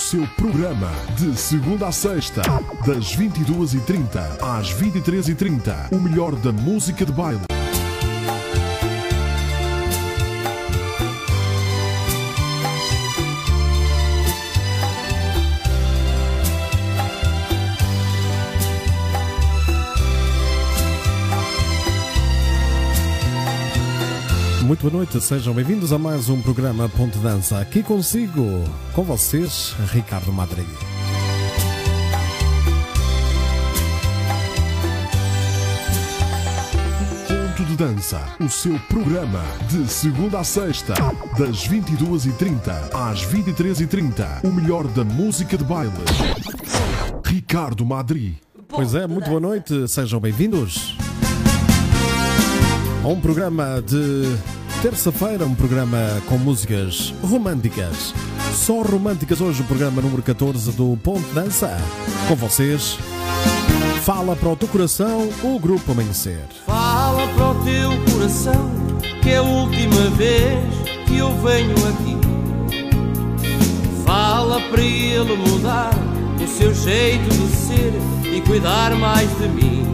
seu programa de segunda a sexta, das 22h30 às 23h30. O melhor da música de baile. Muito boa noite, sejam bem-vindos a mais um programa Ponte Dança. Aqui consigo, com vocês, Ricardo Madrid. Ponto de Dança, o seu programa de segunda a sexta, das 22h30 às 23h30. O melhor da música de baile. Ricardo Madrid. Pois é, muito boa noite, sejam bem-vindos a um programa de terça-feira, um programa com músicas românticas. Só românticas hoje, o programa número 14 do Ponte Dança. Com vocês, Fala para o teu coração, o Grupo Amanhecer. Fala para o teu coração que é a última vez que eu venho aqui. Fala para ele mudar o seu jeito de ser e cuidar mais de mim.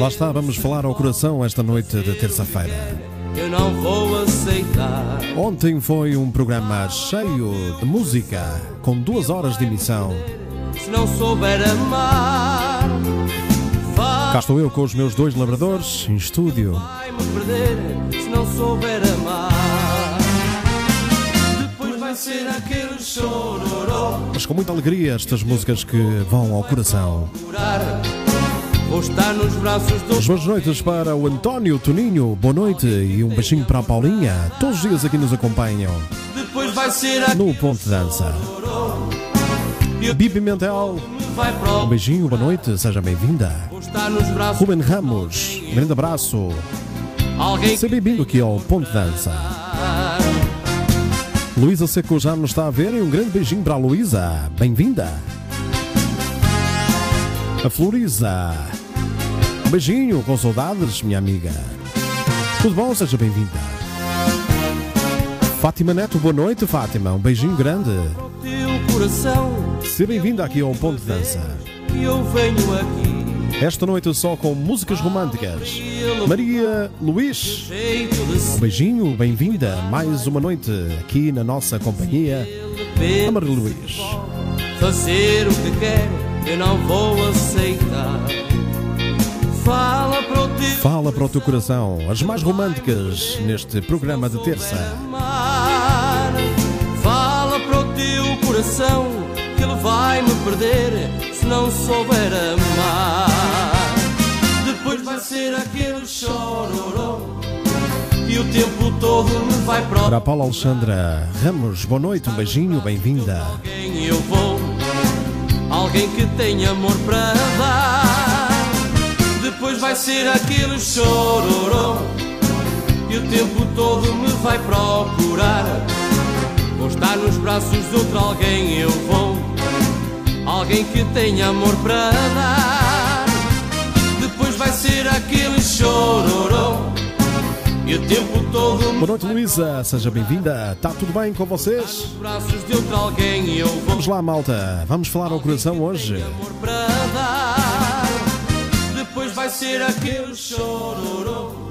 Lá está, vamos falar ao coração esta noite de terça-feira. eu não vou aceitar. Ontem foi um programa cheio de música, com duas horas de emissão. Se não souber amar, Cá estou eu com os meus dois labradores em estúdio. vai-me perder. Se não souber amar, depois vai ser aquele chororó. Mas com muita alegria estas músicas que vão ao coração. Vou estar nos braços do As boas noites para o António Toninho, boa noite e um beijinho para a Paulinha. Todos os dias aqui nos acompanham Depois vai ser no Ponto de Dança. Bibi Mentel, um beijinho, boa noite, seja bem-vinda. Ruben Ramos, grande abraço. Alguém Seja bem-vindo aqui ao Ponto de Dança. Luísa Seco já nos está a ver e um grande beijinho para a Luísa. Bem-vinda. A Floriza. Beijinho com saudades, minha amiga. Tudo bom? Seja bem-vinda. Fátima Neto, boa noite, Fátima. Um beijinho grande. Seja bem-vinda aqui ao Ponto de Dança. Esta noite só com músicas românticas. Maria Luís. Um beijinho, bem-vinda. Mais uma noite aqui na nossa companhia. A Maria Luís. fazer o que quer, eu não vou aceitar. Fala para o teu Fala para o teu coração, as mais românticas neste programa de terça. Fala para o teu coração que ele vai me perder se não souber amar. Depois vai ser aquele chororó e o tempo todo me vai Para a Paula Alexandra Ramos, boa noite, um beijinho, bem-vinda. alguém eu vou, alguém que tem amor para dar. Depois vai ser aquele chororó e o tempo todo me vai procurar. Vou estar nos braços de outro alguém eu vou, alguém que tem amor para dar. Depois vai ser aquele chororó e o tempo todo me Boa noite, Luísa, seja bem-vinda. Está tudo bem com vocês? braços de outro alguém eu vou. Vamos lá, malta, vamos falar ao coração hoje. amor para dar. Vai ser aquele chororô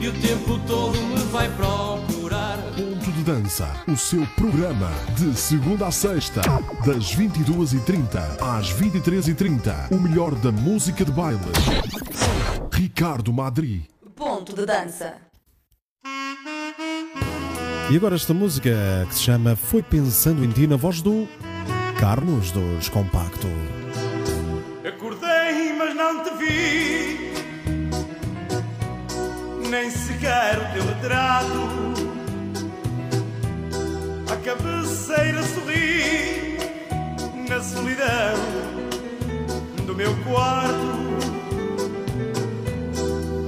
e o tempo todo me vai procurar. Ponto de Dança, o seu programa de segunda a sexta, das 22h30 às 23h30. O melhor da música de baile. Ricardo Madrid. Ponto de dança. E agora esta música que se chama Foi Pensando em Ti, na voz do Carlos dos Compacto. Nem sequer o teu retrato. A cabeceira sorri na solidão do meu quarto.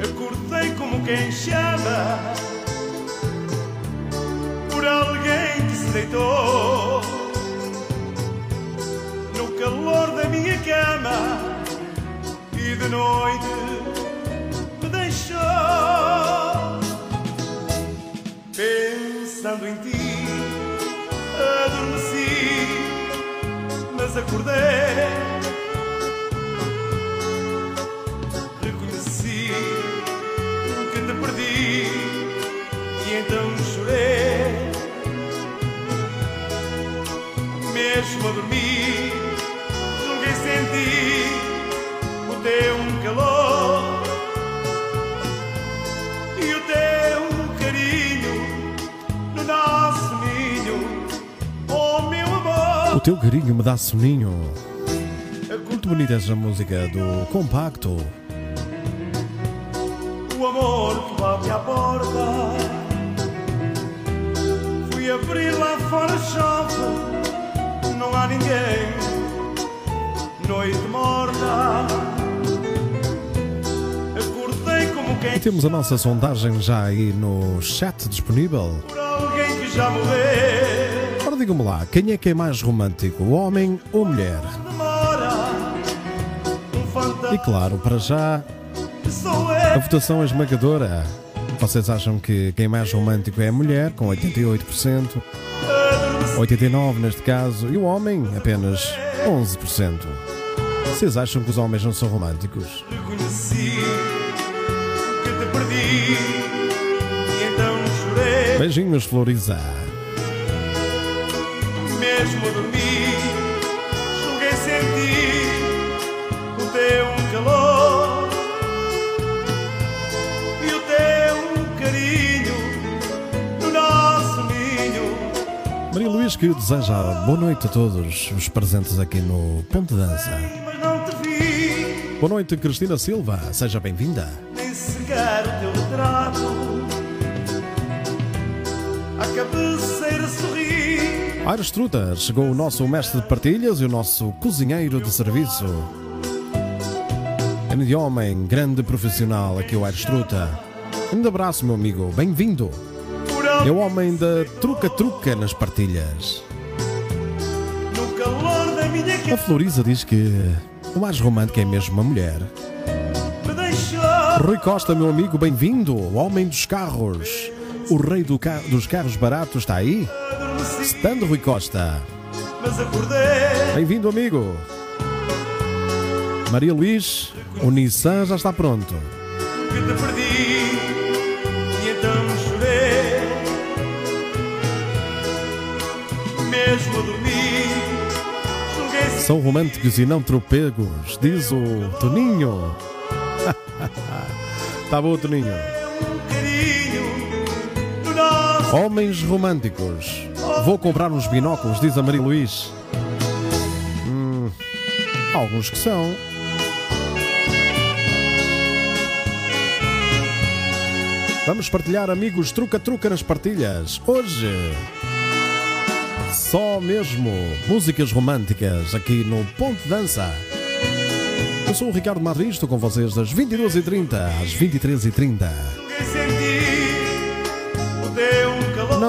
Acordei como quem chama por alguém que se deitou no calor da minha cama e de noite me deixou. Pensando em ti, adormeci, mas acordei. Reconheci que te perdi e então chorei. Mesmo a dormir. Teu carinho me dá soninho. Muito bonita essa música do Compacto. O amor que bate à porta Fui abrir lá fora chove Não há ninguém Noite morta Acordei como quem E temos a nossa sondagem já aí no chat disponível. por alguém que já morreu Ora, diga-me lá, quem é que é mais romântico, homem ou mulher? E claro, para já, a votação é esmagadora. Vocês acham que quem é mais romântico é a mulher, com 88%, 89% neste caso, e o homem apenas 11%. Vocês acham que os homens não são românticos? Então Beijinhos, Floriza. Mesmo a dormir, julguei sentir o teu calor e o teu carinho no nosso ninho. Maria Luís que deseja boa noite a todos os presentes aqui no Ponto de Dança. Boa noite, Cristina Silva. Seja bem-vinda. nem sequer sorri, Aires Truta, chegou o nosso mestre de partilhas e o nosso cozinheiro de serviço. Grande homem, grande profissional aqui o Aires Truta. Um abraço, meu amigo, bem-vindo. É o homem da truca-truca nas partilhas. A. Floriza diz que o mais romântico é mesmo uma mulher. Rui Costa, meu amigo, bem-vindo. O homem dos carros. O rei do ca- dos carros baratos está aí? Estando Rui Costa. Bem-vindo, amigo. Maria Luís, o Nissan já está pronto. que te perdi e então chorei mesmo a dormir São românticos e não tropegos, diz o Toninho. Está bom, Toninho. Homens românticos. Vou comprar uns binóculos, diz a Maria Luís. Hum, alguns que são. Vamos partilhar, amigos, truca-truca nas partilhas. Hoje, só mesmo músicas românticas aqui no Ponto de Dança. Eu sou o Ricardo Madrid, estou com vocês das 22h30 às 23h30.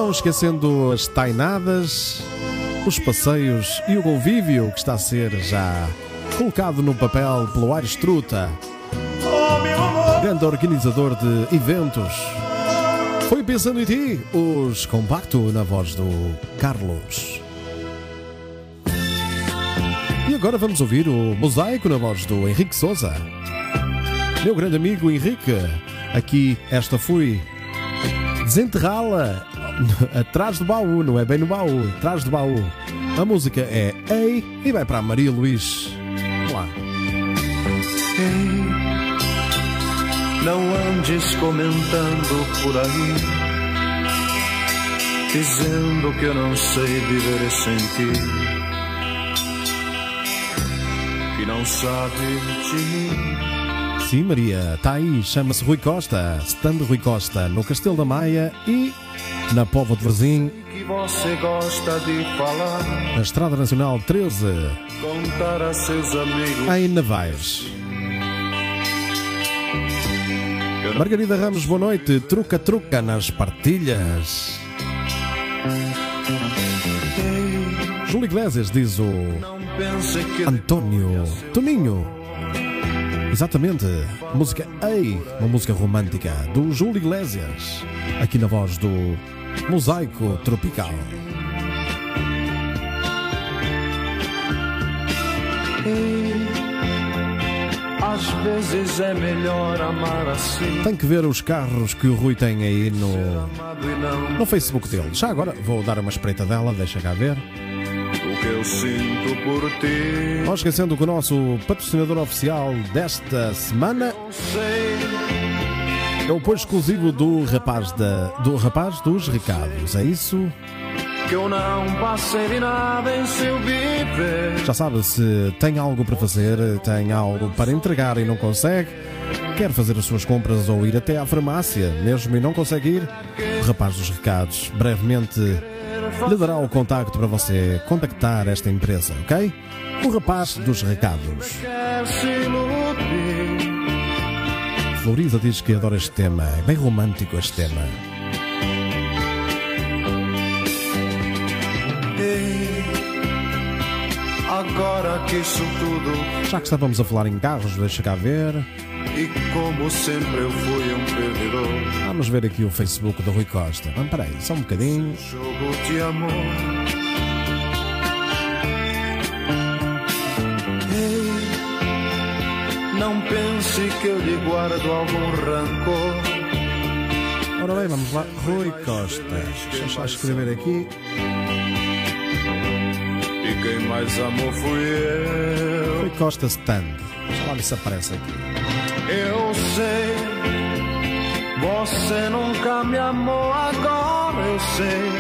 Não esquecendo as tainadas, os passeios e o convívio que está a ser já colocado no papel pelo Aires Truta, grande organizador de eventos. Foi pensando em ti, os Compacto na voz do Carlos. E agora vamos ouvir o Mosaico na voz do Henrique Souza. Meu grande amigo Henrique, aqui esta foi desenterrá-la atrás do baú, não é bem no baú, atrás do baú. A música é Ei e vai para a Maria Luís. Vamos lá. Não andes comentando por aí, dizendo que eu não sei viver sem ti, que não sabe de mim. Sim, Maria, está aí, chama-se Rui Costa, stand Rui Costa, no Castelo da Maia e na Póvoa de falar, na Estrada Nacional 13, contar a seus amigos. em Navais. Margarida Ramos, boa noite. Truca-truca nas partilhas. Júlio Iglesias diz o António Toninho. Exatamente. Música Ei, uma música romântica do Júlio Iglesias. Aqui na voz do Mosaico Tropical. Às vezes é melhor amar assim. Tem que ver os carros que o Rui tem aí no, no Facebook dele. Já agora vou dar uma espreita dela, deixa cá ver. O que eu sinto por ti. Não esquecendo que o nosso patrocinador oficial desta semana é o apoio exclusivo do rapaz, da, do rapaz dos recados. É isso? que eu não passei de nada em seu viver. Já sabe, se tem algo para fazer, tem algo para entregar e não consegue, quer fazer as suas compras ou ir até à farmácia, mesmo e não consegue ir, o rapaz dos recados brevemente lhe dará o contacto para você contactar esta empresa, ok? O rapaz dos recados. Florida diz que adora este tema, é bem romântico este tema. Ei, agora que isso tudo Já que estávamos a falar em carros, deixa cá ver. E como sempre eu fui um perdedor. Vamos ver aqui o Facebook do Rui Costa. Vamos, peraí, só um bocadinho. Jogo de amor. Ei, não pense que eu lhe guardo algum rancor. Ora bem, vamos lá. Rui Costa. Deixa eu só escrever aqui. E quem mais amou fui eu. Rui Costa Stand. Deixa lá ver se aparece aqui. Eu sei, você nunca me amou agora. Eu sei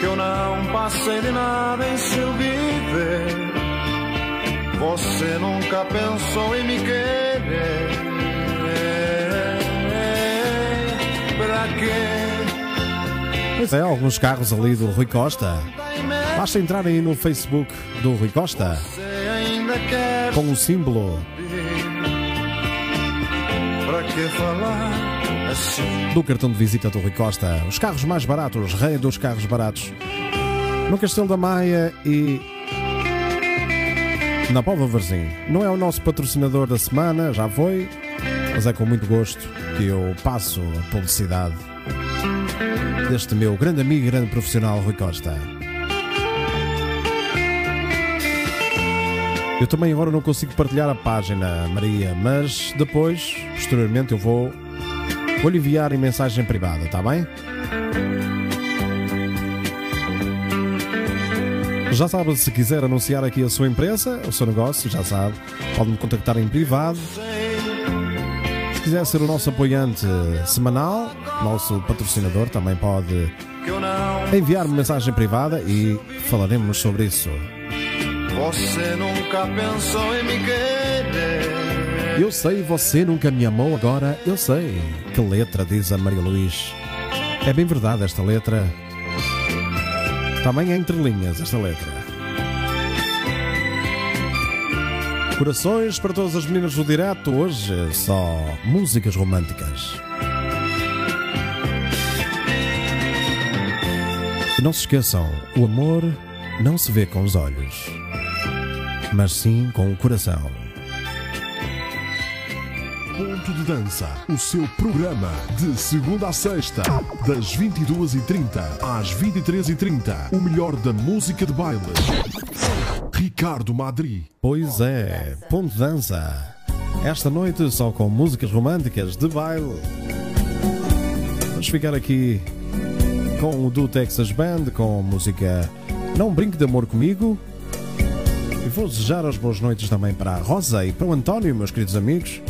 que eu não passei de nada em seu viver. Você nunca pensou em me querer. Pra quê? Pois é, alguns carros ali do Rui Costa. Basta entrar aí no Facebook do Rui Costa com o símbolo assim? do cartão de visita do Rui Costa. Os carros mais baratos, rei dos carros baratos. No Castelo da Maia e na Póvoa Varzim. Não é o nosso patrocinador da semana, já foi, mas é com muito gosto que eu passo a publicidade deste meu grande amigo e grande profissional Rui Costa. Eu também agora não consigo partilhar a página, Maria, mas depois, posteriormente, eu vou, vou lhe enviar em mensagem privada, está bem? Já sabe, se quiser anunciar aqui a sua empresa, o seu negócio, já sabe, pode me contactar em privado. Se quiser ser o nosso apoiante semanal, nosso patrocinador, também pode enviar-me mensagem privada e falaremos sobre isso. Você nunca pensou em me querer. Eu sei, você nunca me amou, agora eu sei. Que letra, diz a Maria Luís. É bem verdade esta letra. Também é entre linhas esta letra. Corações para todas as meninas do direto, hoje só músicas românticas. E não se esqueçam, o amor não se vê com os olhos, mas sim com o coração. Ponto de Dança, o seu programa de segunda a sexta, das 22h30 às 23h30. O melhor da música de baile. Ricardo Madri. Pois é, ponto de dança. Esta noite só com músicas românticas de baile. Vamos ficar aqui com o do Texas Band, com música Não Brinque de Amor Comigo. E vou desejar as boas noites também para a Rosa e para o António, meus queridos amigos.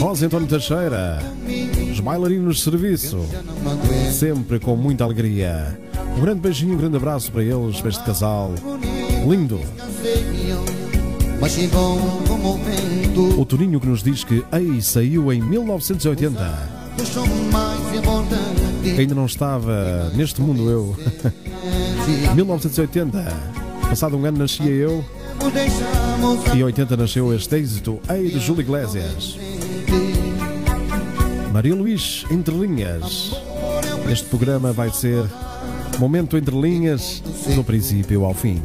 Rosa e António Teixeira, os bailarinos de serviço, sempre com muita alegria. Um grande beijinho, um grande abraço para eles, para este casal lindo. O Toninho que nos diz que Ei saiu em 1980. O som mais importante. Ainda não estava neste mundo eu. 1980. Passado um ano nascia eu e em 80 nasceu este êxito Ei de Júlio Iglesias. Maria Luís, Entre Linhas. Este programa vai ser Momento Entre Linhas, do princípio ao fim.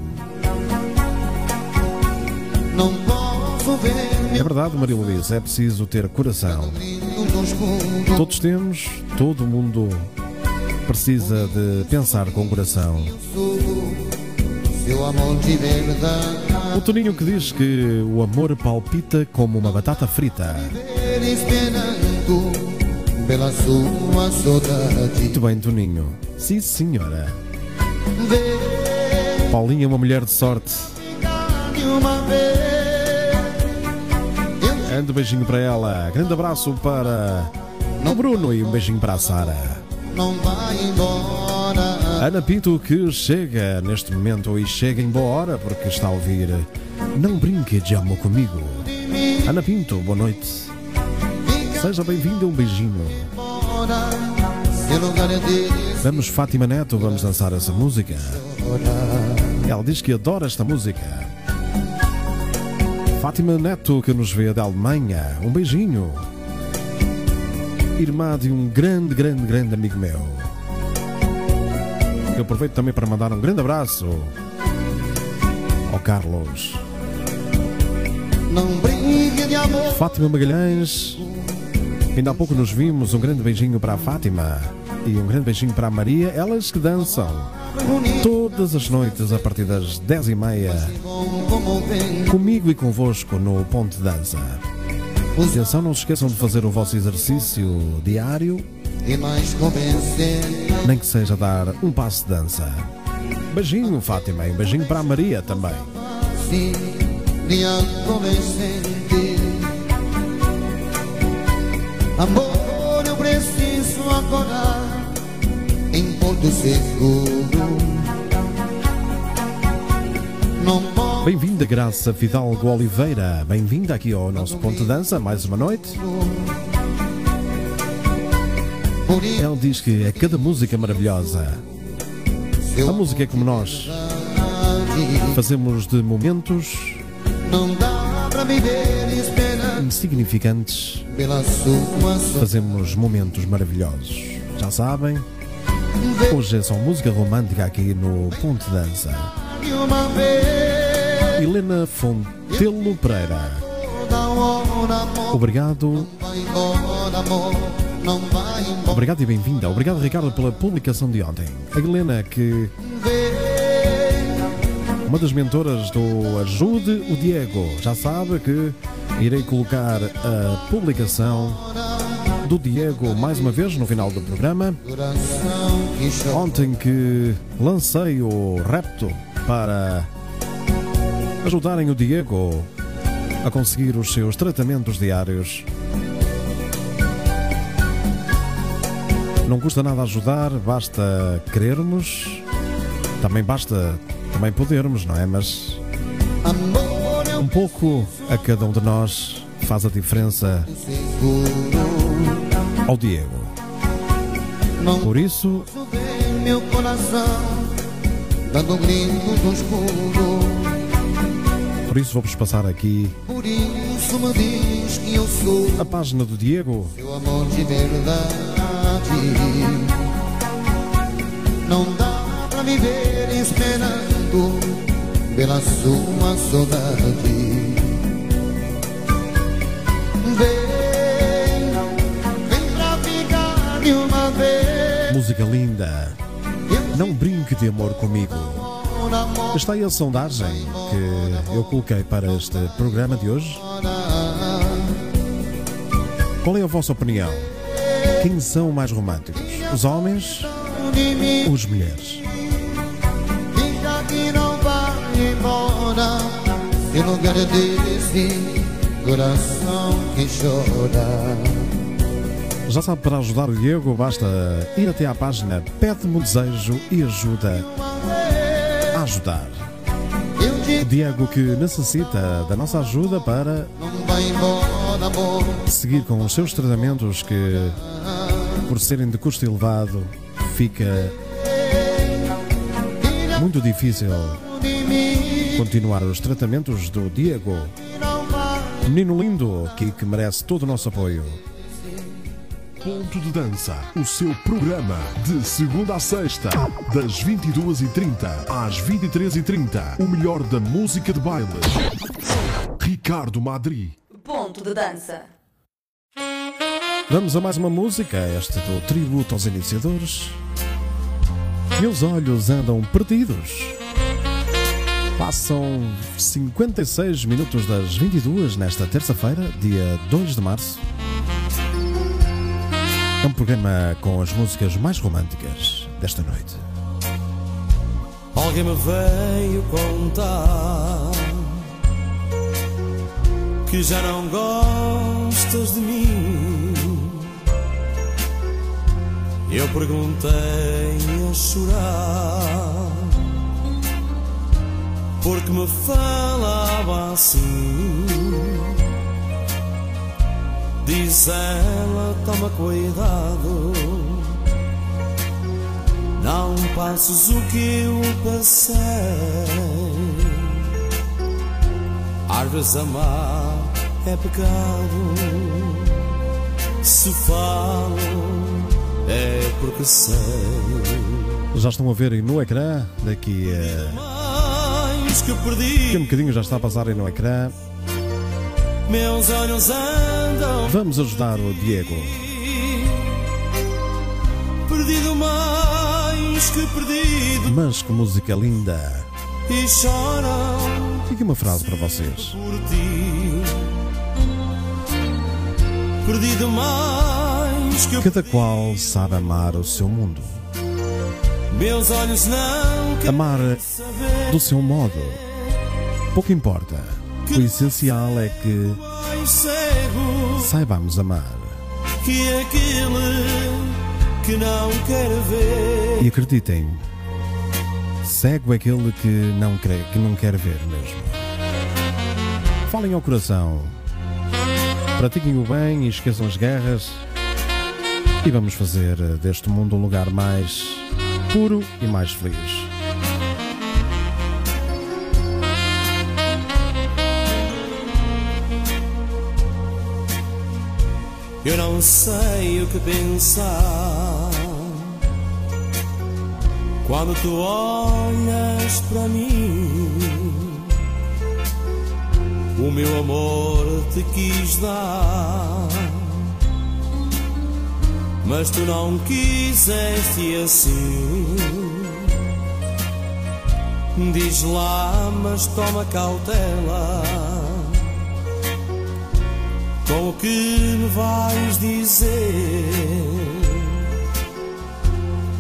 É verdade, Maria Luís, é preciso ter coração. Todos temos, todo mundo precisa de pensar com coração. Seu amor de verdade. O Toninho que diz que o amor palpita como uma batata frita. Pela sua saudade. Muito bem, Toninho. Sim, senhora. Paulinha é uma mulher de sorte. Grande beijinho para ela. Grande abraço para o Bruno e um beijinho para a Sara. Não vai embora. Ana Pinto que chega neste momento e chega em boa hora porque está a ouvir Não Brinque de Amor Comigo. Ana Pinto, boa noite. Seja bem-vinda, um beijinho. Vamos, Fátima Neto, vamos dançar essa música. Ela diz que adora esta música. Fátima Neto, que nos vê da Alemanha, um beijinho. Irmã de um grande, grande, grande amigo meu. Eu aproveito também para mandar um grande abraço ao Carlos. Fátima Magalhães, ainda há pouco nos vimos. Um grande beijinho para a Fátima e um grande beijinho para a Maria. Elas que dançam todas as noites a partir das 10h30 Bom como vem. comigo e convosco no Ponto de Dança. Atenção, não se esqueçam de fazer o vosso exercício diário, E mais convencer. nem que seja dar um passo de dança. Beijinho, Fátima, e um beijinho para a Maria também. Sim, de convencente. Amor, eu preciso acordar em Porto Seguro. Bem-vinda, Graça Fidalgo Oliveira. Bem-vinda aqui ao nosso Ponto de Dança, mais uma noite. Ela diz que é cada música maravilhosa. A música é como nós. Fazemos de momentos insignificantes, fazemos momentos maravilhosos. Já sabem, hoje é só música romântica aqui no Ponto de Dança. Helena Fontelo Pereira, obrigado. Não vai embora. obrigado e bem-vinda. Obrigado, Ricardo, pela publicação de ontem. A Helena, que uma das mentoras do Ajude o Diego, já sabe que irei colocar a publicação do Diego mais uma vez no final do programa. Ontem que lancei o repto para ajudarem o Diego a conseguir os seus tratamentos diários. Não custa nada ajudar, basta querermos, também basta também podermos, não é? Mas um pouco a cada um de nós faz a diferença ao Diego. Por isso, meu coração dando grito escuro. por isso vou-vos passar aqui a página do Diego seu amor de verdade. Não dá pra viver esperando pela sua saudade. Vem, vem pra ficar de uma vez. Música linda. Não brinque de amor comigo. Está aí a sondagem que eu coloquei para este programa de hoje. Qual é a vossa opinião? Quem são mais românticos? Os homens ou mulheres? Lugar desse coração que chora Já sabe, para ajudar o Diego, basta ir até à página Pede-me um desejo e ajuda a ajudar. O Diego que necessita da nossa ajuda para seguir com os seus tratamentos que, por serem de custo elevado, fica muito difícil continuar os tratamentos do Diego. Menino lindo que, que merece todo o nosso apoio. Ponto de Dança, o seu programa de segunda a sexta, das 22h30 às 23h30. O melhor da música de baile. Ricardo Madri. Ponto de dança. Vamos a mais uma música, este do tributo aos iniciadores. Meus olhos andam perdidos. Passam 56 minutos das 22 nesta terça-feira, dia 2 de março. É um programa com as músicas mais românticas desta noite. Alguém me veio contar que já não gostas de mim. Eu perguntei a chorar porque me falava assim. Diz ela, toma cuidado, não passes o que eu passei. Às vezes amar é pecado, se falo é porque sei. Já estão a ver aí no ecrã, daqui a. Mais que Daqui a um perdi, bocadinho já está a passar aí no ecrã. meus olhos andam Vamos ajudar o Diego. perdido mais que perdido Mas que música linda! e choram Fica uma frase para vocês. por ti. Perdido mais que Cada qual sabe amar o seu mundo. meus olhos não Amar do seu modo. Pouco importa. O essencial é que saibamos amar. que aquele que não quer ver. E acreditem, cego é aquele que não, crê, que não quer ver mesmo. Falem ao coração. Pratiquem o bem e esqueçam as guerras. E vamos fazer deste mundo um lugar mais puro e mais feliz. Eu não sei o que pensar quando tu olhas para mim. O meu amor te quis dar, mas tu não quiseste assim. Diz lá, mas toma cautela com o que me vais dizer.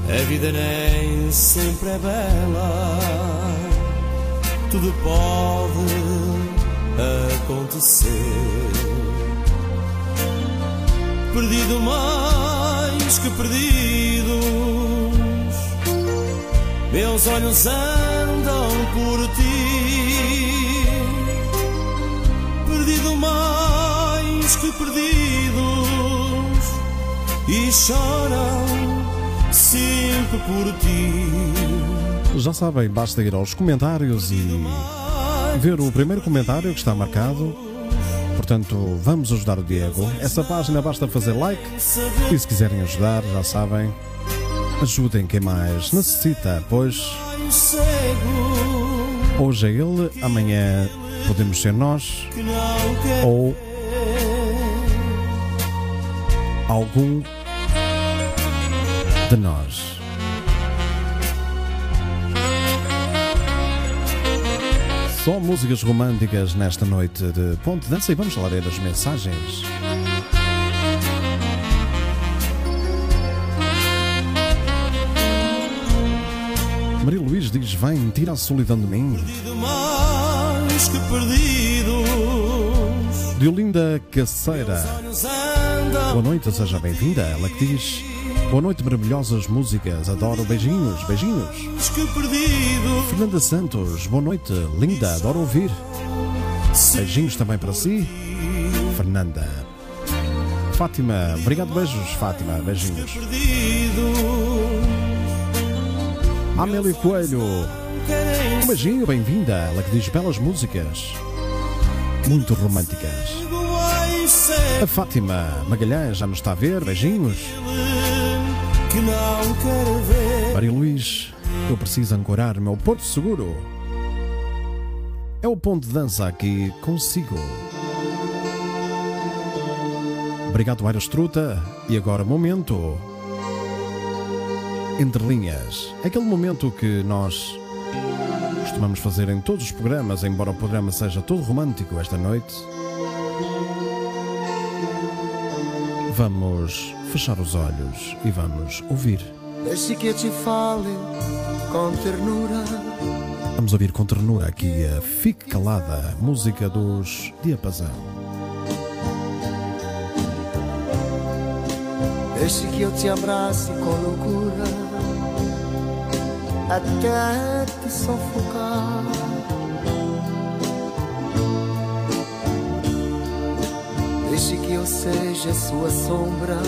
A vida nem sempre é bela, tudo pode acontecer. Perdido mais que perdidos, meus olhos andam por ti perdido mais que perdidos e choram sempre por ti. Já sabem, basta ir aos comentários e ver o primeiro comentário que está marcado. Portanto, vamos ajudar o Diego. Essa página basta fazer like. E se quiserem ajudar, já sabem, ajudem quem mais necessita, pois hoje é ele, amanhã podemos ser nós ou algum de nós. Só músicas românticas nesta noite de Ponte de Dança e vamos lá ler as mensagens. Maria Luís diz: Vem, tira a solidão de mim. perdido mais que perdidos. Diolinda Caceira. Olhos andam Boa noite, seja bem-vinda. Ela que diz: Boa noite, maravilhosas músicas. Adoro beijinhos, beijinhos. Fernanda Santos, boa noite, linda, adoro ouvir. Beijinhos também para si, Fernanda. Fátima, obrigado, beijos, Fátima, beijinhos. Amélia Coelho, um beijinho, bem-vinda. Ela que diz belas músicas, muito românticas. A Fátima Magalhães já nos está a ver, beijinhos. Que não quer ver. Maria Luís, eu preciso ancorar meu porto seguro. É o ponto de dança aqui consigo. Obrigado, Aires Truta. E agora, momento. Entre linhas. Aquele momento que nós costumamos fazer em todos os programas, embora o programa seja todo romântico esta noite. Vamos fechar os olhos e vamos ouvir. Deixe que eu te fale com ternura. Vamos ouvir com ternura aqui a Fique Calada, música dos Diapasão. Deixe que eu te abrace com loucura até te sufocar. Deixe que eu seja sua sombra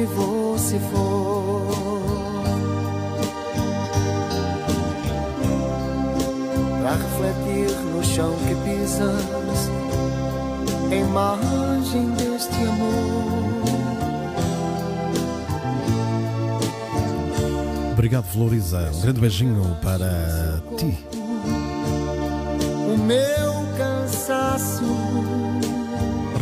onde você for. Para refletir no chão que pisas, a imagem deste amor. Obrigado, Floriza. Um grande beijinho para ti. O meu cansaço.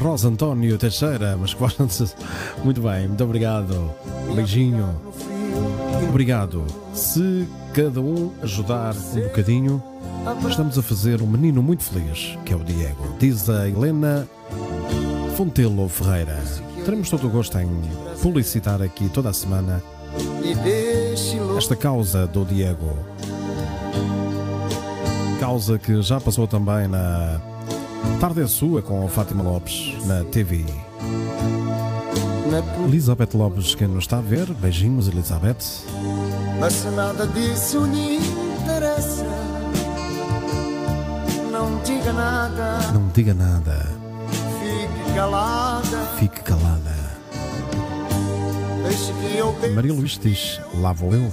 Rosa António Teixeira, mas quase. Muito bem, muito obrigado. Beijinho. Obrigado. Se cada um ajudar um bocadinho, estamos a fazer um menino muito feliz, que é o Diego. Diz a Helena Fontelo Ferreira. Teremos todo o gosto em publicitar aqui toda a semana esta causa do Diego. Causa que já passou também na Tarde é Sua com Fátima Lopes na TV. Elizabeth Lopes, que nos está a ver, beijinhos, Elizabeth. Mas se nada disso lhe interessa, não diga nada, Não diga nada, fique calada. fique calada. Deixe que eu Maria Luís diz: Lá vou eu.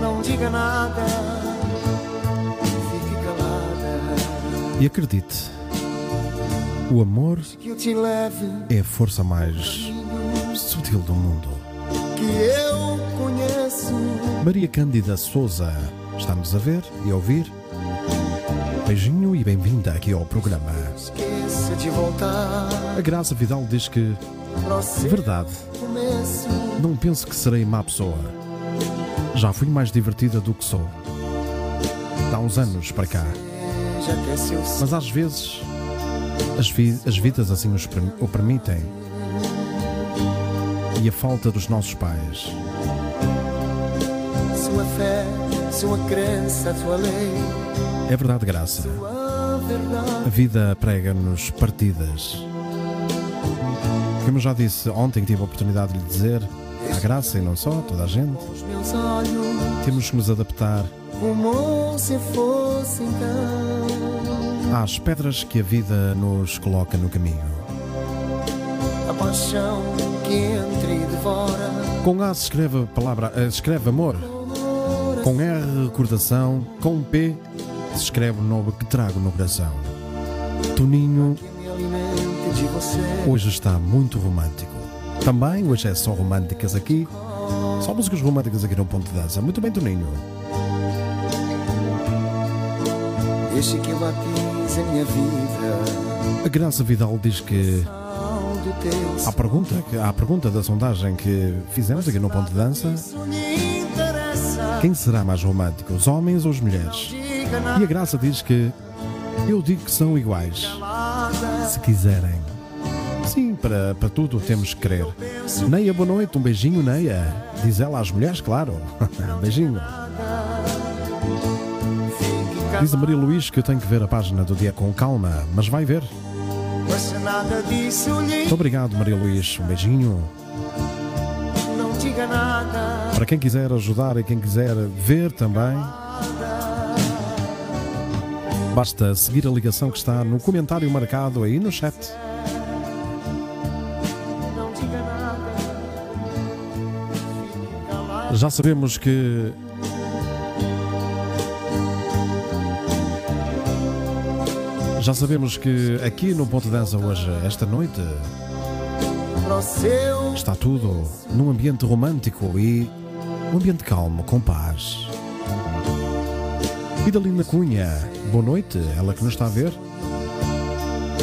não diga nada, fique calada. E acredite, o amor é a força mais sutil do mundo. Maria Cândida Souza está-nos a ver e a ouvir. Beijinho e bem-vinda aqui ao programa. A Graça Vidal diz que, verdade, não penso que serei má pessoa. Já fui mais divertida do que sou. Há uns anos para cá. Mas às vezes as, vi- as vidas assim o permitem. E a falta dos nossos pais. sua fé, sua crença, sua lei, É verdade, Graça. A vida prega-nos partidas. Como eu já disse ontem, que tive a oportunidade de lhe dizer, à Graça e não só, toda a gente, temos que nos adaptar como se fosse então às pedras que a vida nos coloca no caminho. a paixão que entra e devora. Com A se escreve a palavra, eh, escreve amor. Com R, recordação. Com P se escreve o nome que trago no coração. Toninho hoje está muito romântico. Também hoje é só românticas aqui. Só músicas românticas aqui no Ponto de Dança. Muito bem, Toninho. Deixe que eu batize a minha vida A Graça Vidal diz que à pergunta, à pergunta da sondagem que fizemos aqui no Ponto de Dança, quem será mais romântico, os homens ou as mulheres? E a Graça diz que eu digo que são iguais. se quiserem. Sim, para, para tudo temos que querer. Neia, boa noite, um beijinho, Neia. Diz ela às mulheres, claro. beijinho. Diz a Maria Luís que eu tenho que ver a página do dia com calma, mas vai ver. Muito obrigado, Maria Luís. Um beijinho. Para quem quiser ajudar e quem quiser ver também, basta seguir a ligação que está no comentário marcado aí no chat. Já sabemos que Já sabemos que aqui no Ponto Dança hoje, esta noite, está tudo num ambiente romântico e um ambiente calmo, com paz. Idalina Cunha, boa noite, ela que nos está a ver.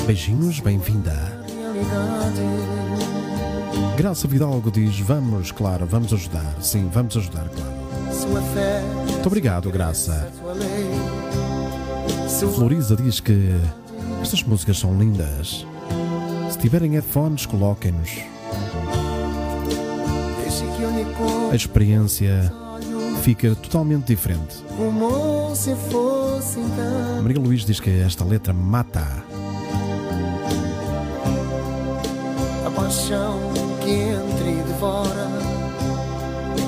Beijinhos, bem-vinda. Graça Vidalgo diz: Vamos, claro, vamos ajudar. Sim, vamos ajudar, claro. Muito obrigado, Graça. Floriza diz que estas músicas são lindas. Se tiverem headphones, coloquem-nos. A experiência fica totalmente diferente. Maria Luís diz que esta letra mata. A paixão que entra e devora.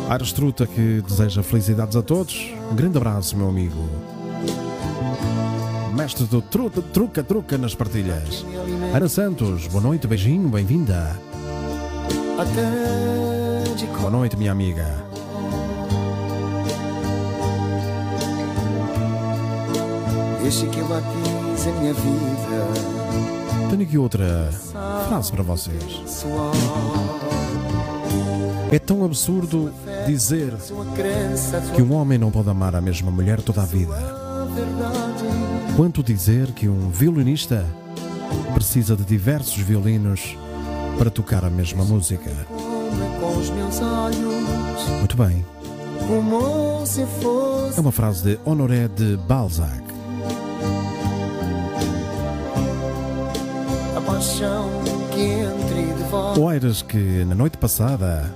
Aires Truta que deseja felicidades a todos. Um grande abraço, meu amigo. Mestre do truta, truca, truca nas partilhas. Ana Santos, boa noite, beijinho, bem-vinda. Boa noite, minha amiga. Que eu minha vida. Tenho aqui outra frase para vocês. É tão absurdo dizer que um homem não pode amar a mesma mulher toda a vida. Quanto dizer que um violinista precisa de diversos violinos para tocar a mesma música. Muito bem. É uma frase de Honoré de Balzac. paixão que na noite passada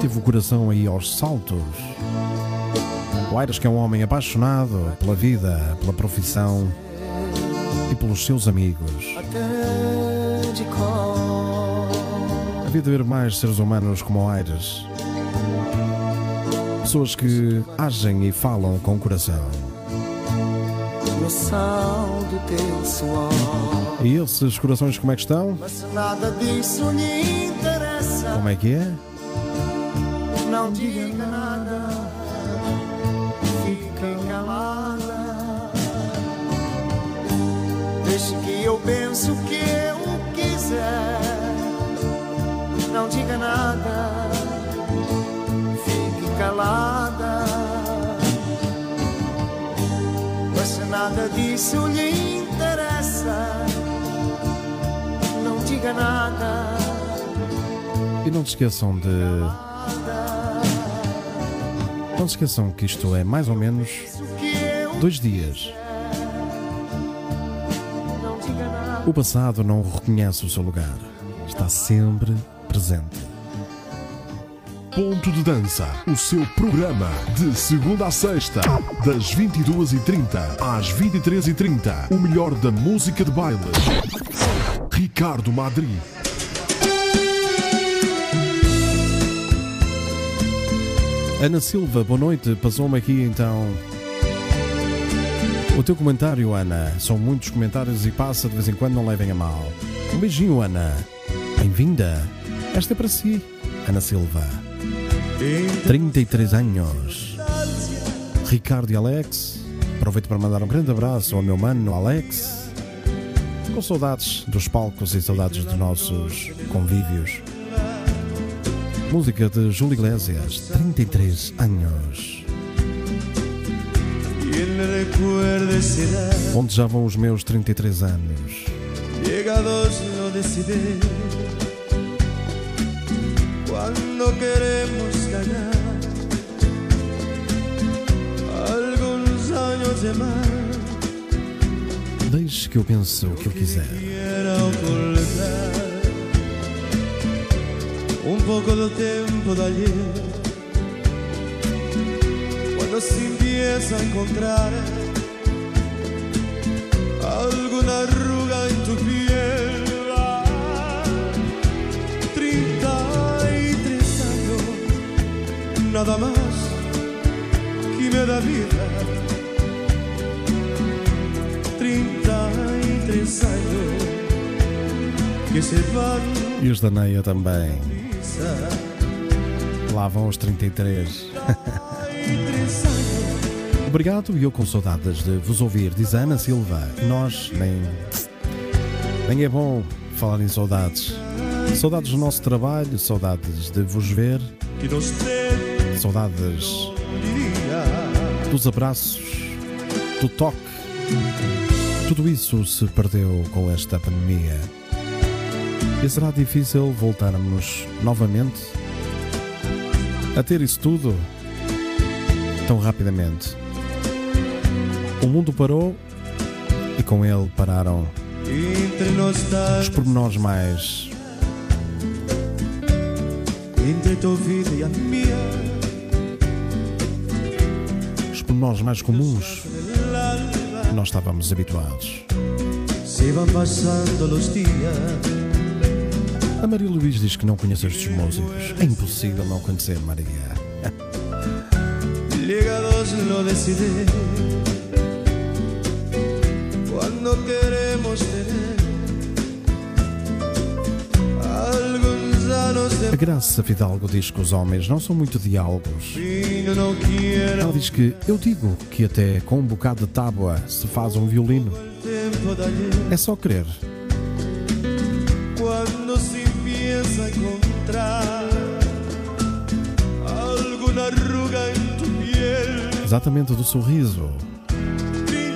teve o coração aí aos saltos. O Aires que é um homem apaixonado pela vida, pela profissão e pelos seus amigos. Havia de haver mais seres humanos como o Aires. Pessoas que agem e falam com o coração. E esses corações como é que estão? Mas nada disso lhe interessa. Como é que é? Não diga nada. Quiser. Não diga nada. Fique calada. Mas nada disso lhe interessa. Não diga nada. E não se esqueçam de. Não se esqueçam que isto é mais ou menos dois dias. O passado não reconhece o seu lugar. Está sempre presente. Ponto de Dança, o seu programa de segunda a sexta, das 22h30 às 23h30. O melhor da música de baile. Ricardo Madri. Ana Silva, boa noite. Passou-me aqui então. O teu comentário, Ana. São muitos comentários e passa de vez em quando, não levem a mal. Um beijinho, Ana. Bem-vinda. Esta é para si, Ana Silva. 33 anos. Ricardo e Alex. Aproveito para mandar um grande abraço ao meu mano Alex. Com saudades dos palcos e saudades dos nossos convívios. Música de Júlio Iglesias, 33 anos. Onde já vão os meus 33 anos? llegados lo decide cuando queremos ganar algunos años de más Deixe que eu pense o que eu quiser. un poco del tiempo de ayer se empieza a encontrar alguna arruga en tu piel Ah, 33 años nada más que me da vida 33 años que se van E os da Neia também. Lá vão os 33. 33 años Obrigado e eu com saudades de vos ouvir, diz Ana Silva. Nós nem. Nem é bom falar em saudades. Saudades do nosso trabalho, saudades de vos ver, saudades dos abraços, do toque. Tudo isso se perdeu com esta pandemia. E será difícil voltarmos novamente a ter isso tudo tão rapidamente. O mundo parou e com ele pararam os pormenores mais entre tua vida e a minha. os pormenores mais comuns que nós estávamos habituados. A Maria Luís diz que não conhece estes músicos. É impossível não conhecer Maria. ligados lo decidí. Queremos tener A Graça Fidalgo diz que os homens não são muito diálogos. Ela diz que eu digo que até com um bocado de tábua se faz um violino. É só querer. Cuando se empieza a encontrar alguna arruga en tu piel. Exatamente do sorriso.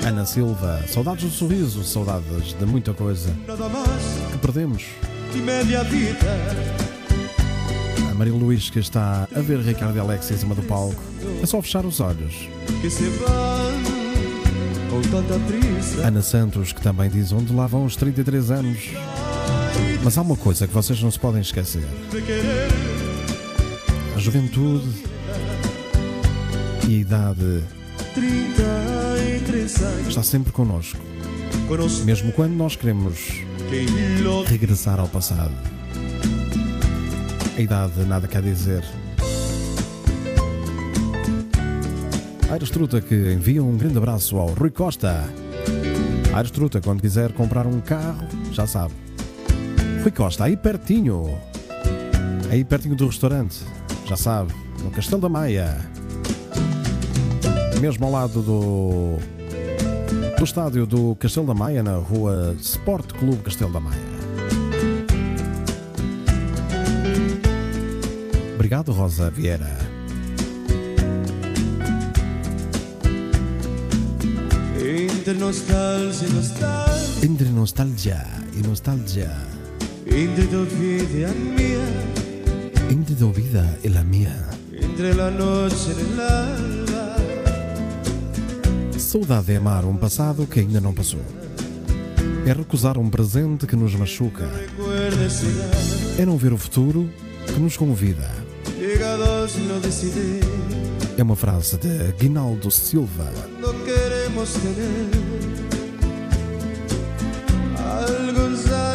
Ana Silva, saudades do sorriso, saudades de muita coisa que perdemos. A Maria Luís que está a ver Ricardo e Alex em cima do palco. É só fechar os olhos. Ana Santos que também diz onde lá vão os 33 anos. Mas há uma coisa que vocês não se podem esquecer. A juventude e a idade 33 años está sempre connosco. Mesmo quando nós queremos regressar ao passado. A idade nada quer dizer. Aires Truta que envia um grande abraço ao Rui Costa. Aires Truta, quando quiser comprar um carro, já sabe. Rui Costa, aí pertinho. Aí pertinho do restaurante, já sabe, no Castelo da Maia. Mesmo ao lado do do estádio do Castelo da Maia, na rua Sport Clube Castelo da Maia. Obrigado, Rosa Vieira. entre nostalgia nostalgia Entre nostalgia e nostalgia, entre tu vida y a mía entre tu vida e la mia. entre la noche el alba Saudade é amar um passado que ainda não passou. É recusar um presente que nos machuca. É não ver o futuro que nos convida. É uma frase de Guinaldo Silva.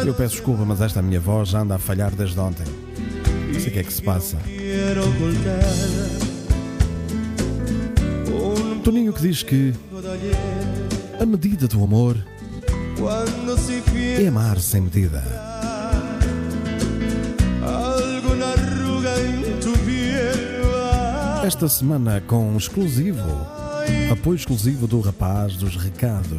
Eu peço desculpa, mas esta minha voz anda a falhar desde ontem. Não sei o que é que se passa. Toninho que diz que a medida do amor é amar sem medida. Esta semana com exclusivo, apoio exclusivo do rapaz dos recados,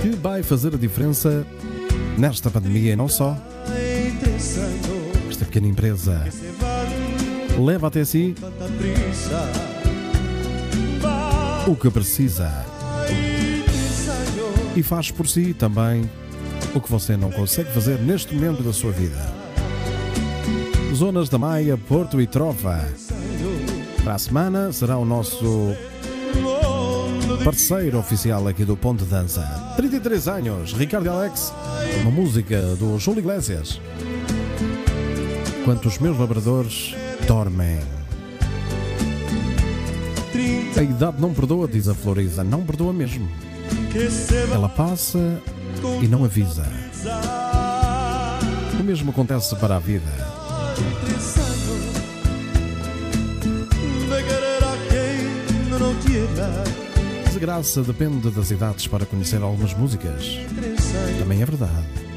que vai fazer a diferença nesta pandemia e não só. Esta pequena empresa leva até si o que precisa e faz por si também o que você não consegue fazer neste momento da sua vida. Zonas da Maia, Porto e Trova. Para a semana será o nosso parceiro oficial aqui do Ponte Dança. 33 anos, Ricardo Alex, uma música do Júlio Iglesias. Enquanto os meus labradores dormem. A idade não perdoa, diz a Florisa. Não perdoa mesmo. Ela passa e não avisa. O mesmo acontece para a vida. Desgraça depende das idades para conhecer algumas músicas. Também é verdade.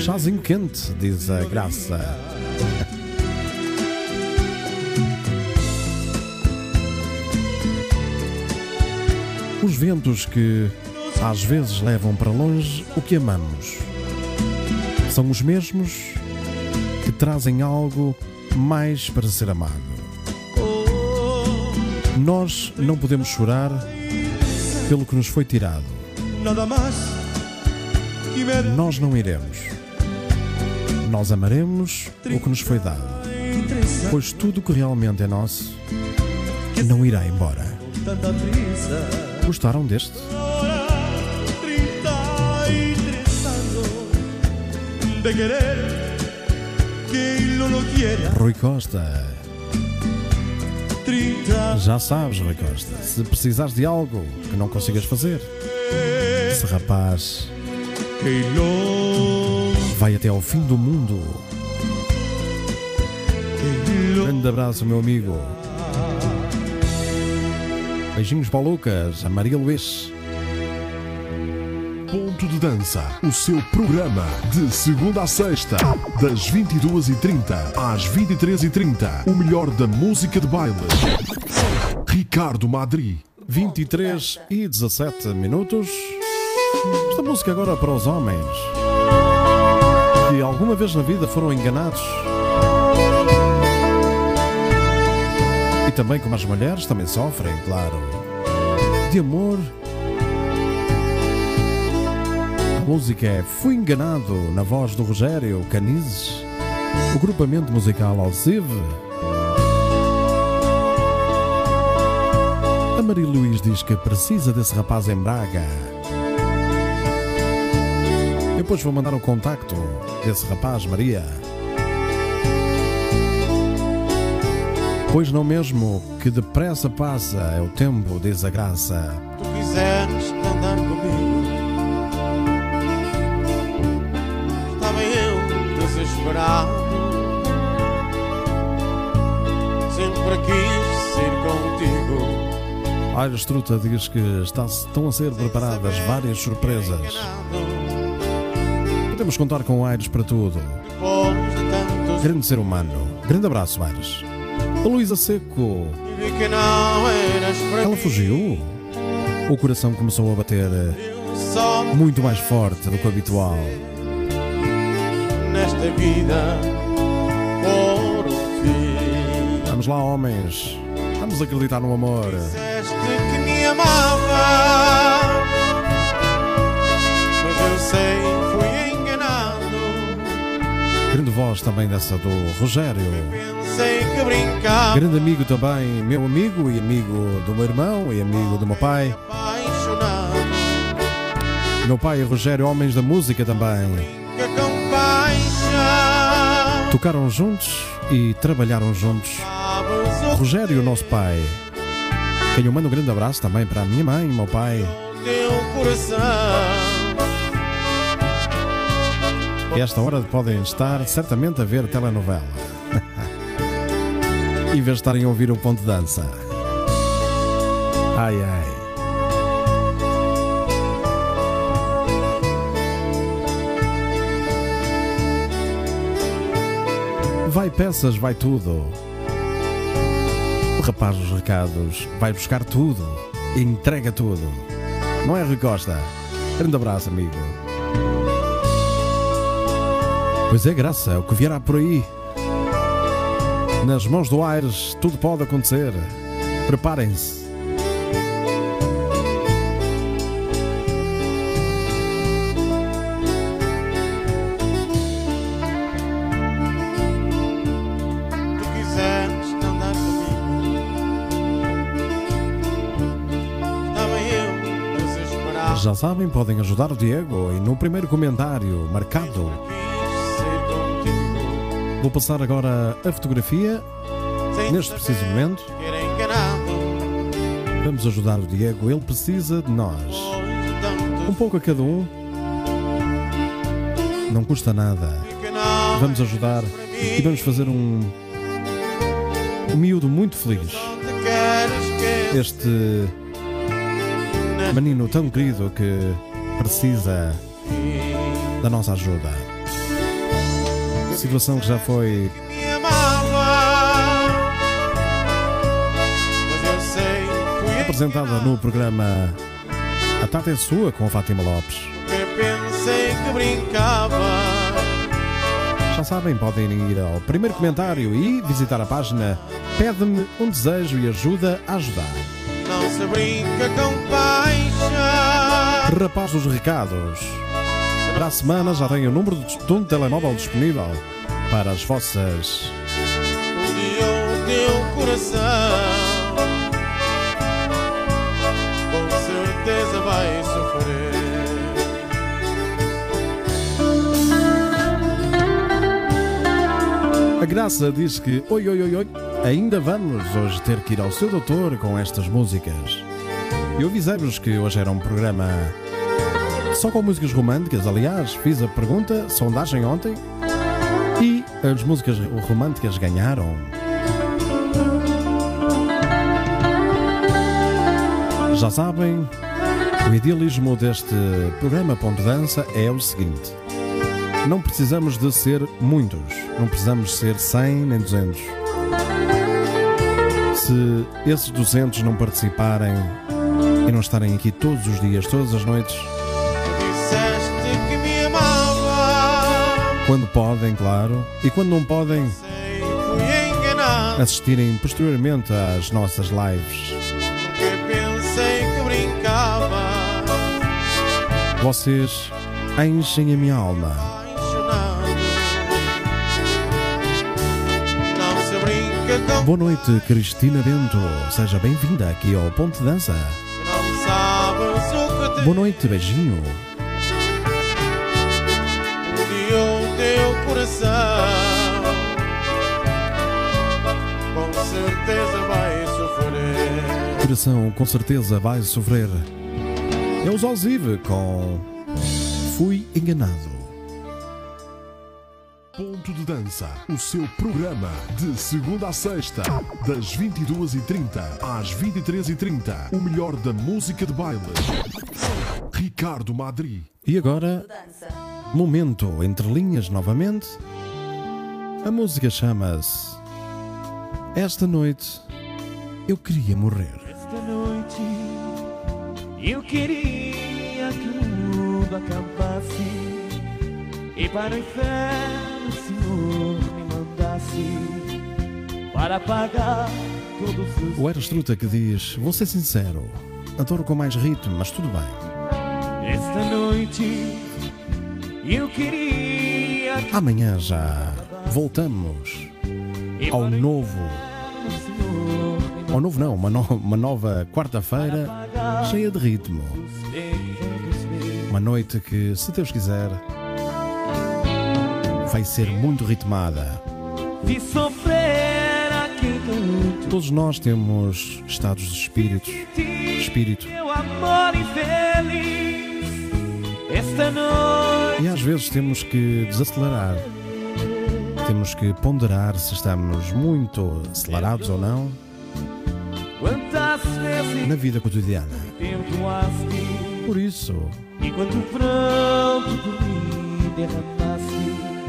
Chazinho quente, diz a Graça. Os ventos que às vezes levam para longe o que amamos são os mesmos que trazem algo mais para ser amado. Nós não podemos chorar pelo que nos foi tirado, Nós não iremos. Nós amaremos o que nos foi dado, pois tudo o que realmente é nosso não irá embora. Gostaram deste? Ahora 33 años de querer que no lo quiera. Rui Costa. 30 Já sabes, Rui Costa, se precisares de algo que não consigas fazer, esse rapaz vai até ao fim do mundo. Grande abraço, meu amigo. Beijinhos para o Lucas, a Maria Luís. Ponto de Dança, o seu programa de segunda a sexta, das 22h30 às 23h30. O melhor da música de baile. Ricardo Madri. 23 e 17 minutos. Esta música agora para os homens que alguma vez na vida foram enganados. E também como as mulheres também sofrem, claro. De amor. A música é Fui Enganado na voz do Rogério Canizes, o grupamento musical Alcive. A Maria Luís diz que precisa desse rapaz em Braga. Depois vou mandar o contacto desse rapaz, Maria. Pois não mesmo que depressa passa é o tempo, diz a graça. tu quiseres andar comigo Estava eu desesperado Sempre quis ser contigo Aires Truta diz que está, estão a ser preparadas várias surpresas. Enganado, Podemos contar com o Aires para tudo. Grande ser humano. Grande abraço, Aires. A Luísa Seco. Ela fugiu. O coração começou a bater só muito mais forte do que o habitual. nesta vida por um fim Vamos lá, homens. Vamos acreditar no amor. Disseste que me amava Mas eu sei, fui enganado Grande voz também dessa do Rogério. Que Grande amigo também, meu amigo e amigo do meu irmão e amigo do meu pai. Meu pai e Rogério, homens da música também. Tocaram juntos e trabalharam juntos. Rogério, o nosso pai. Eu mando um grande abraço também para a minha mãe, meu pai. esta hora podem estar certamente a ver telenovela. Em vez de estarem a ouvir o ponto de dança. Ai ai. Vai peças, vai tudo. O rapaz dos recados vai buscar tudo. Entrega tudo. Não é, Rui Costa? Grande abraço, amigo. Pois é, graça, o que vierá por aí. Nas mãos do Aires, tudo pode acontecer. Preparem-se. Já sabem, podem ajudar o Diego e no primeiro comentário marcado. Vou passar agora a fotografia. Neste preciso momento, vamos ajudar o Diego. Ele precisa de nós. Um pouco a cada um. Não custa nada. Vamos ajudar e vamos fazer um, miúdo muito feliz. Este menino tão querido que precisa da nossa ajuda. Situação que já foi apresentada no programa A Tarde é Sua com Fátima Lopes. Já sabem, podem ir ao primeiro comentário e visitar a página Pede-me um desejo e ajuda a ajudar. Não se brinca com paixão Rapaz dos recados. Para a semana já tenho o número de um telemóvel disponível para as vossas. o teu coração. Com certeza vai sofrer. A Graça diz que, oi, oi, oi, oi, ainda vamos hoje ter que ir ao seu doutor com estas músicas. Eu avisei-vos que hoje era um programa só com músicas românticas. Aliás, fiz a pergunta, sondagem ontem, e as músicas românticas ganharam. Já sabem, o idealismo deste programa Ponto Dança é o seguinte: não precisamos de ser muitos, não precisamos ser 100 nem 200. Se esses 200 não participarem e não estarem aqui todos os dias, todas as noites, quando podem, claro, e quando não podem, assistirem posteriormente às nossas lives. Vocês enchem a minha alma. Boa noite, Cristina Bento. Seja bem-vinda aqui ao Ponte Dança. Boa noite, beijinho. O teu coração. Com certeza vai sofrer. Coração com certeza vai sofrer. É o Zolzive com Fui Enganado. Ponto de Dança, o seu programa de segunda a sexta, das 22h30 às 23h30. O melhor da música de baile. Ricardo Madri. E agora, momento entre linhas novamente. A música chama-se Esta Noite Eu Queria Morrer. Esta noite eu queria que o mundo acabasse e para o inferno o Senhor me mandasse para apagar todos os O Eras Truta que diz: Vou ser sincero, adoro com mais ritmo, mas tudo bem. Esta noite eu queria que Amanhã já voltamos ao novo. Ao novo, não, uma, no- uma nova quarta-feira cheia de ritmo. Uma noite que, se Deus quiser, vai ser muito ritmada. Todos nós temos estados de espírito. Espírito. Esta noite E às vezes temos que desacelerar. Temos que ponderar se estamos muito acelerados ou não na vida cotidiana. Por isso,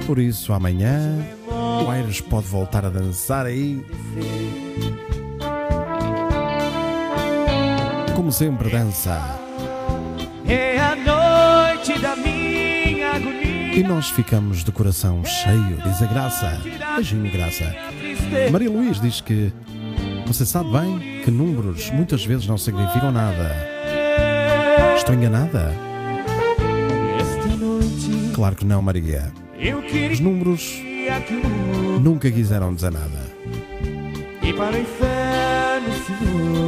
por isso, amanhã o Aires pode voltar a dançar aí. Como sempre, dança. É a noite da minha E nós ficamos de coração cheio, diz a Graça. Beijinho, Graça. Maria Luís diz que você sabe bem que números muitas vezes não significam nada. Estou enganada? Claro que não, Maria. Os números nunca quiseram dizer nada.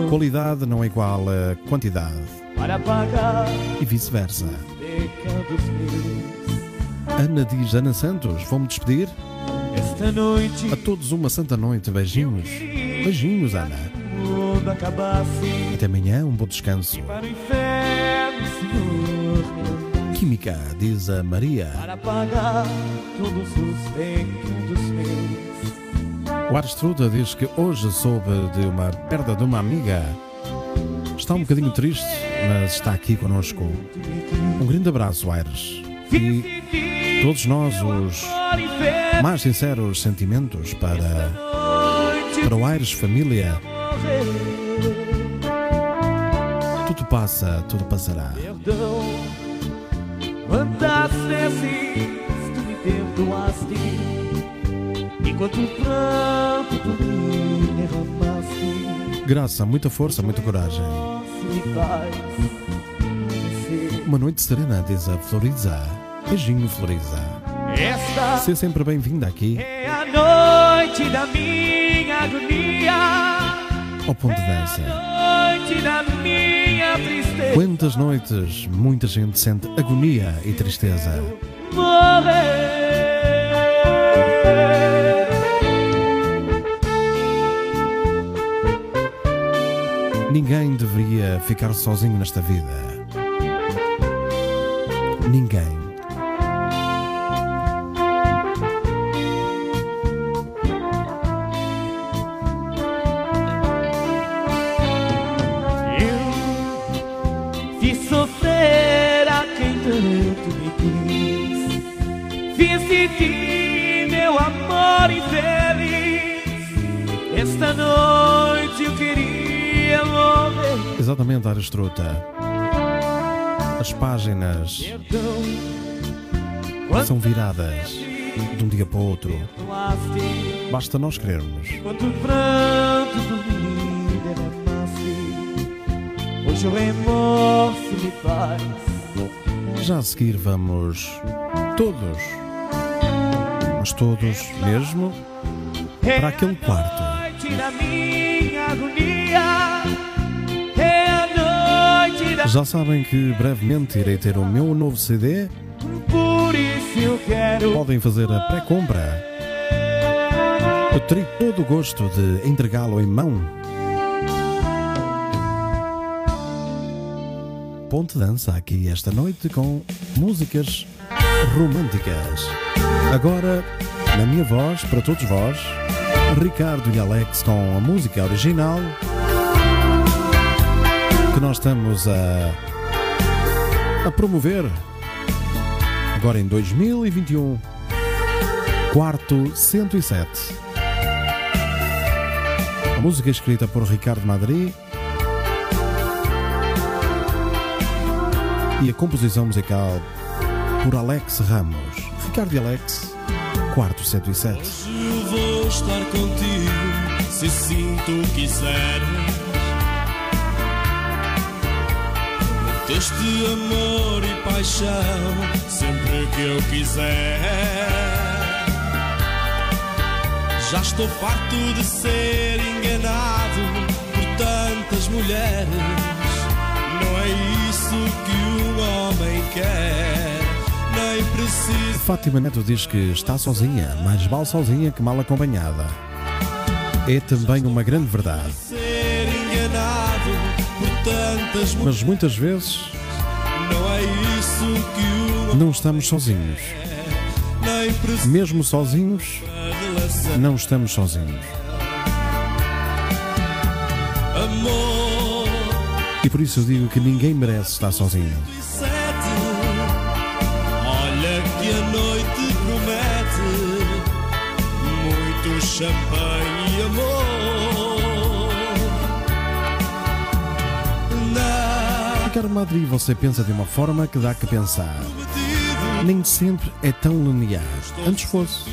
Qualidade não é igual a quantidade e vice-versa. Ana diz, Ana Santos, vou-me despedir. Esta noite A todos uma santa noite. Beijinhos. Beijinhos, Ana. Até amanhã, um bom descanso. Para o inferno Senhor me mandaste Química, diz a Maria. Para apagar todos os pecados meus O Arstruda diz que hoje soube de uma perda de uma amiga. Está um bocadinho triste, mas está aqui connosco. Um grande abraço, Aires. E todos nós os mais sinceros sentimentos para, para o Aires Família. Tudo passa, tudo passará. Derramaste Graça, muita força, muita coragem. Uma noite serena, diz a Floriza. Beijinho, Floriza. Esta Seja sempre bem-vinda aqui é a noite da minha agonia. ao Ponto de Dança. Noite da minha tristeza. Quantas noites muita gente sente agonia e tristeza. Morrer. Ninguém deveria ficar sozinho nesta vida. Ninguém. Viradas de um dia para o outro. Basta nós querermos. quanto pranto do me derramaste. Hoje o remorso me faz. Já a seguir vamos todos, mas todos mesmo, para aquele quarto. É Já sabem que brevemente irei ter o meu novo CD. Podem fazer a pré-compra. Eu terei todo o gosto de entregá-lo em mão. Ponte Dança aqui esta noite com músicas românticas. Agora, na minha voz, para todos vós, Ricardo e Alex com a música original que nós estamos a, a promover agora em 2021. Quarto 107. A música é escrita por Ricardo Madri e a composição musical por Alex Ramos. Ricardo e Alex, quarto 107. Hoje eu vou estar contigo, se assim tu quiseres. Este amor e paixão, sempre que eu quiser. Já estou farto de ser enganado por tantas mulheres. Não é isso que um homem quer, nem precisa. Fátima Neto diz que está sozinha, mais vale sozinha que mal acompanhada. É também uma grande verdade. Mas muitas vezes Não é estamos sozinhos. nem precisa Mesmo sozinhos, não estamos sozinhos. Amor E por isso eu digo que ninguém merece estar sozinho. sete. Olha que a noite promete muito champanhe e amor. Ricardo Madri, você pensa de uma forma que dá que pensar. Nem sempre é tão linear. Antes fosse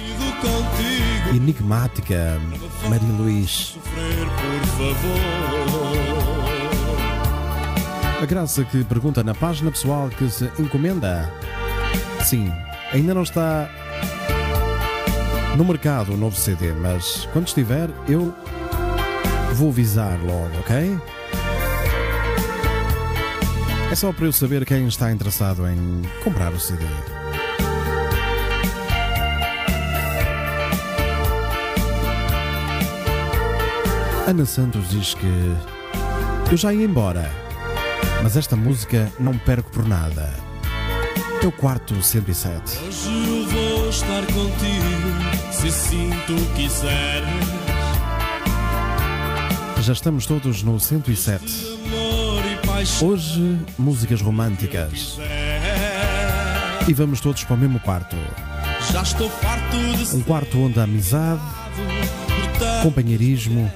enigmática, Maria Luís. A Graça que pergunta na página pessoal que se encomenda. Sim, ainda não está no mercado o novo CD, mas quando estiver eu vou avisar logo, ok? É só para eu saber quem está interessado em comprar o CD. Ana Santos diz que eu já ia embora, mas esta música não perco por nada. É o quarto 107. Hoje vou estar contigo, se tu quiseres. Já estamos todos no 107. Hoje, músicas românticas. E vamos todos para o mesmo quarto. Já estou farto de ser Um quarto onde a amizade, companheirismo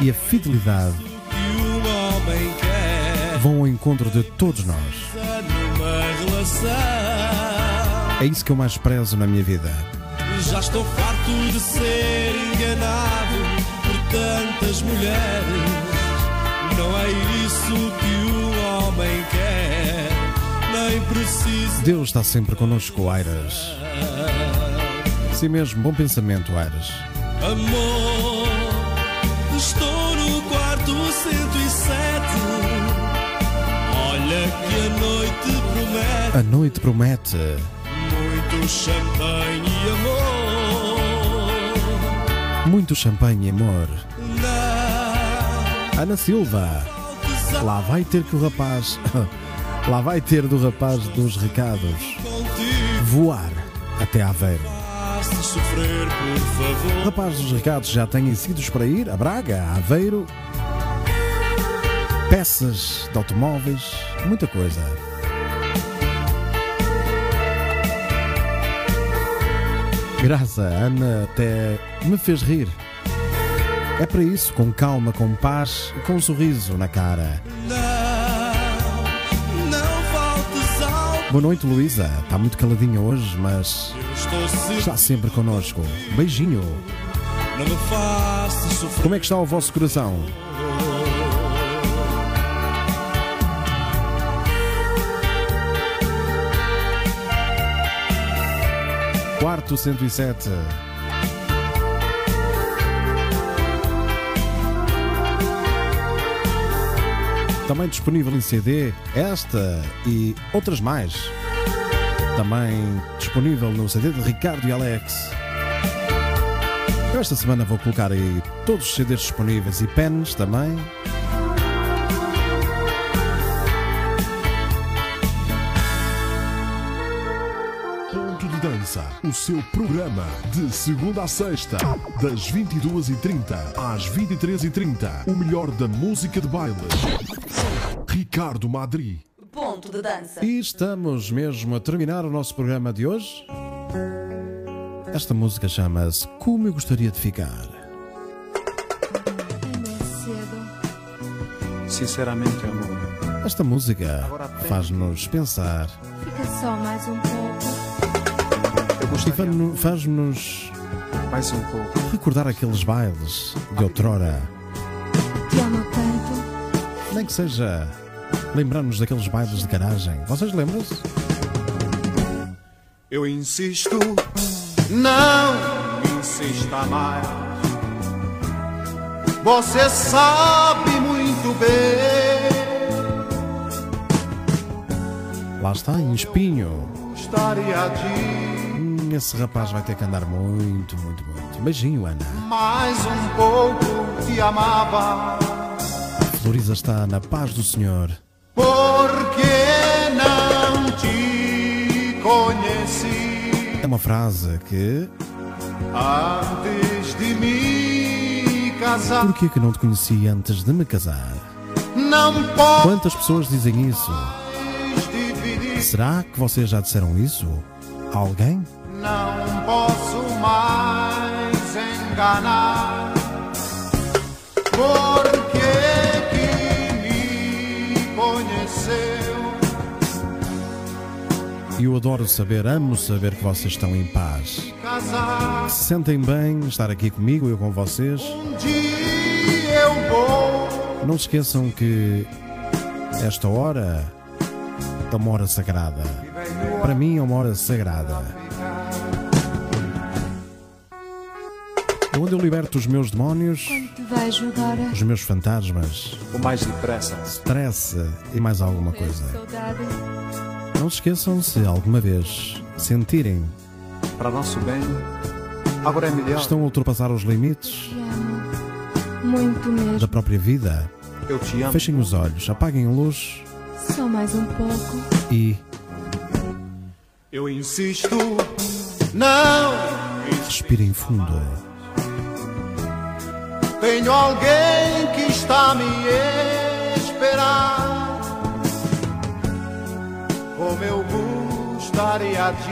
e a fidelidade que homem quer vão ao encontro de todos nós. É isso que eu mais prezo na minha vida. Já estou farto de ser enganado por tantas mulheres. Não é isso que um homem quer, Deus está sempre connosco, Airas. Sim mesmo, bom pensamento, Airas. Amor, estou no quarto 107. Olha que a noite promete A noite promete muito champanhe e amor. muito champanhe e amor. Ana Silva, lá vai ter que o rapaz. Lá vai ter do rapaz dos recados voar até Aveiro. Rapaz dos recados já têm sítios para ir a Braga, a Aveiro, peças de automóveis, muita coisa. Graça, Ana até me fez rir. É para isso, com calma, com paz e com um sorriso na cara. Não, não ao. Boa noite, Luísa. Está muito caladinha hoje, mas sempre. está sempre connosco. Beijinho. Como é que está o vosso coração? Quarto 107. Também disponível em CD, esta e outras mais. Também disponível no CD de Ricardo e Alex. Eu esta semana vou colocar aí todos os CDs disponíveis e pens também. Dança, o seu programa de segunda a sexta, das 22h30 às 23h30. O melhor da música de baile. Ricardo Madri. Ponto de dança. E estamos mesmo a terminar o nosso programa de hoje. Esta música chama-se Como Eu Gostaria de Ficar. É. Sinceramente, amor. Esta música faz-nos pensar Fica só mais um pouco. Fa- faz-nos mais um pouco. recordar aqueles bailes de outrora. Te amo tanto. Nem que seja lembrar-nos daqueles bailes de garagem. Vocês lembram-se? Eu insisto, não insista mais. Você sabe muito bem. Lá está, em espinho. Gostaria de Hum, Esse rapaz vai ter que andar muito, muito, muito. Beijinho, Ana. mais um pouco te amava. Floriza está na paz do Senhor. Porque não te conheci É uma frase que. antes de me casar. Por que que não te conheci antes de me casar? Não posso Quantas pessoas dizem isso? Será que vocês já disseram isso? A alguém? Não posso mais enganar. Porque que me conheceu. E eu adoro saber, amo saber que vocês estão em paz. Se sentem bem estar aqui comigo, eu com vocês. Um dia eu vou. Não se esqueçam que esta hora é uma hora sagrada. Para mim é uma hora sagrada. Onde eu liberto os meus demónios, os meus fantasmas, O mais depressa. stress e mais alguma coisa. Não se esqueçam se alguma vez sentirem Para nosso bem. Agora é melhor. que estão a ultrapassar os limites Te amo. Muito mesmo. da própria vida, Eu te amo. fechem os olhos, apaguem a luz Só mais um pouco. e Eu insisto, não. respirem fundo. Tenho alguém que está a me esperar. Como eu gostaria de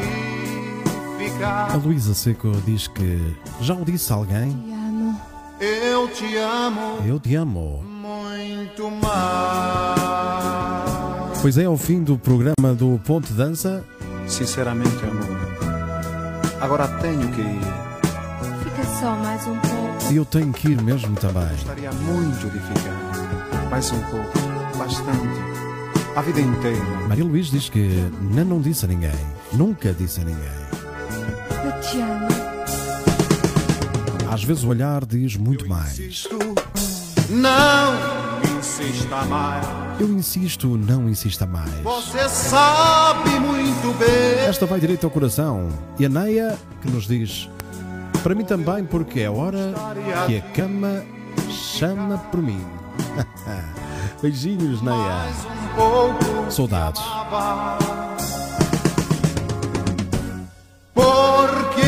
A ficar. Luísa Seco diz que já o disse a alguém. Te amo. Eu te amo Eu te amo. muito mais. Pois é, ao fim do programa do Ponte Dança, Sinceramente, amor. Agora tenho que ir. Fica só mais um pouco. eu tenho que ir mesmo também. Gostaria muito de ficar. Mais um pouco. Bastante. a vida inteira. Maria Luís diz que não, não disse a ninguém. Nunca disse a ninguém. Eu te amo. Às vezes o olhar diz muito mais. Não insista mais. Eu insisto, não insista mais. Você sabe muito bem. Esta vai direito ao coração. E a Neia que nos diz: Para mim também, porque é hora que a cama chama por mim. Beijinhos, Neia. Saudades. porque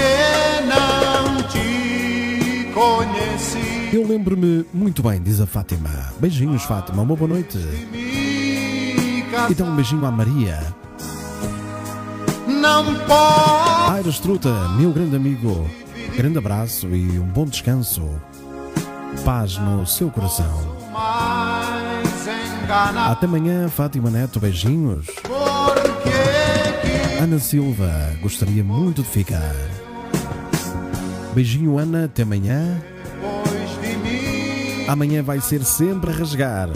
não te conheci. Eu lembro-me muito bem, diz a Fátima. Beijinhos, Fátima. Uma boa noite. E dá um beijinho à Maria. Não pode Aires Truta, meu grande amigo. Grande abraço e um bom descanso. Paz no seu coração. Até amanhã, Fátima Neto. Beijinhos. Ana Silva, gostaria muito de ficar. Beijinho, Ana. Até amanhã. Amanhã vai ser sempre a rasgar.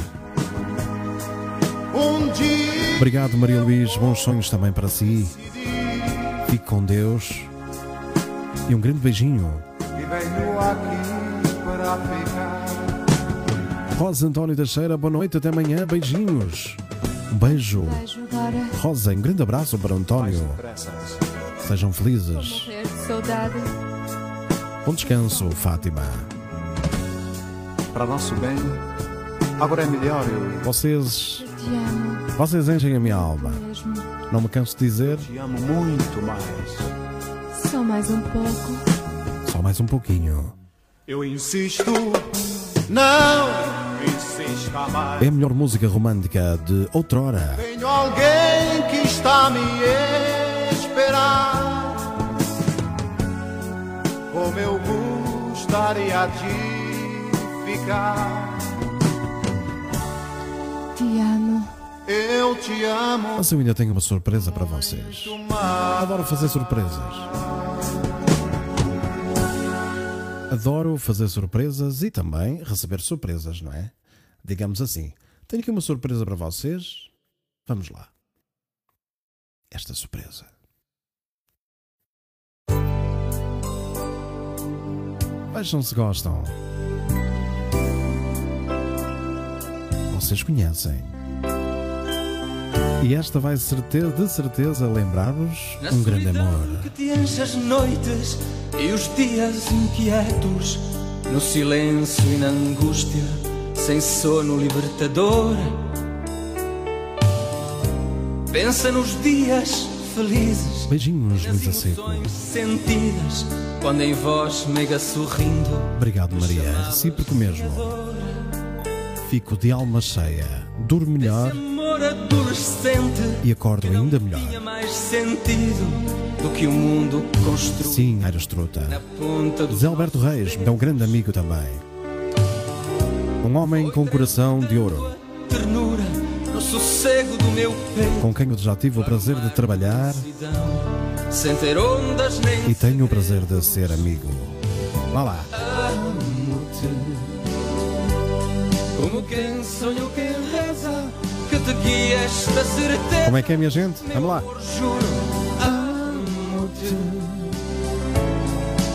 Obrigado, Maria Luís. Bons sonhos também para si. Fique com Deus. E um grande beijinho. e venho aqui para ficar. Rosa António Teixeira, boa noite. Até amanhã. Beijinhos. Um beijo. Beijo agora. Rosa, um grande abraço para o António. Sejam felizes. Bom descanso, Fátima. Para nosso bem, agora é melhor eu Vocês, vocês enchem a minha alma. Não me canso de dizer, te amo muito mais. Só mais um pouco. só mais um pouquinho. Eu insisto, não insista mais. É a melhor música romântica de outrora. Tenho alguém que está a me esperar. Como eu gostaria de ficar. Te amo. Eu te amo. Mas eu ainda tenho uma surpresa para vocês. Adoro fazer surpresas. Adoro fazer surpresas e também receber surpresas, não é? Digamos assim. Tenho aqui uma surpresa para vocês. Vamos lá. Esta surpresa. Vejam se gostam. Vocês conhecem. E esta vai certeza, de certeza lembrar-vos um grande amor. que te enche as noites e os dias inquietos, no silêncio e na angústia, sem sono libertador. Pensa nos dias felizes, Beijinhos, Luísa Seco. sentidas, quando em voz meiga sorrindo, Obrigado, Maria. É Recíproco mesmo. Fico de alma cheia. Durmo melhor amor adolescente, e acordo ainda melhor. tinha mais sentido do que o mundo construiu Sim, Aires Truta. na ponta do Zé Alberto Reis é um grande amigo também. Um homem com coração de ouro, ternura, no sossego do meu peito. com quem eu já tive o prazer de trabalhar Sem ter ondas nem e tenho o prazer de ser amigo. Vá lá. Como quem sonha ou quem reza, guia esta certeza. Como é que é, minha gente? Vamos lá. Amor, juro, amo-te.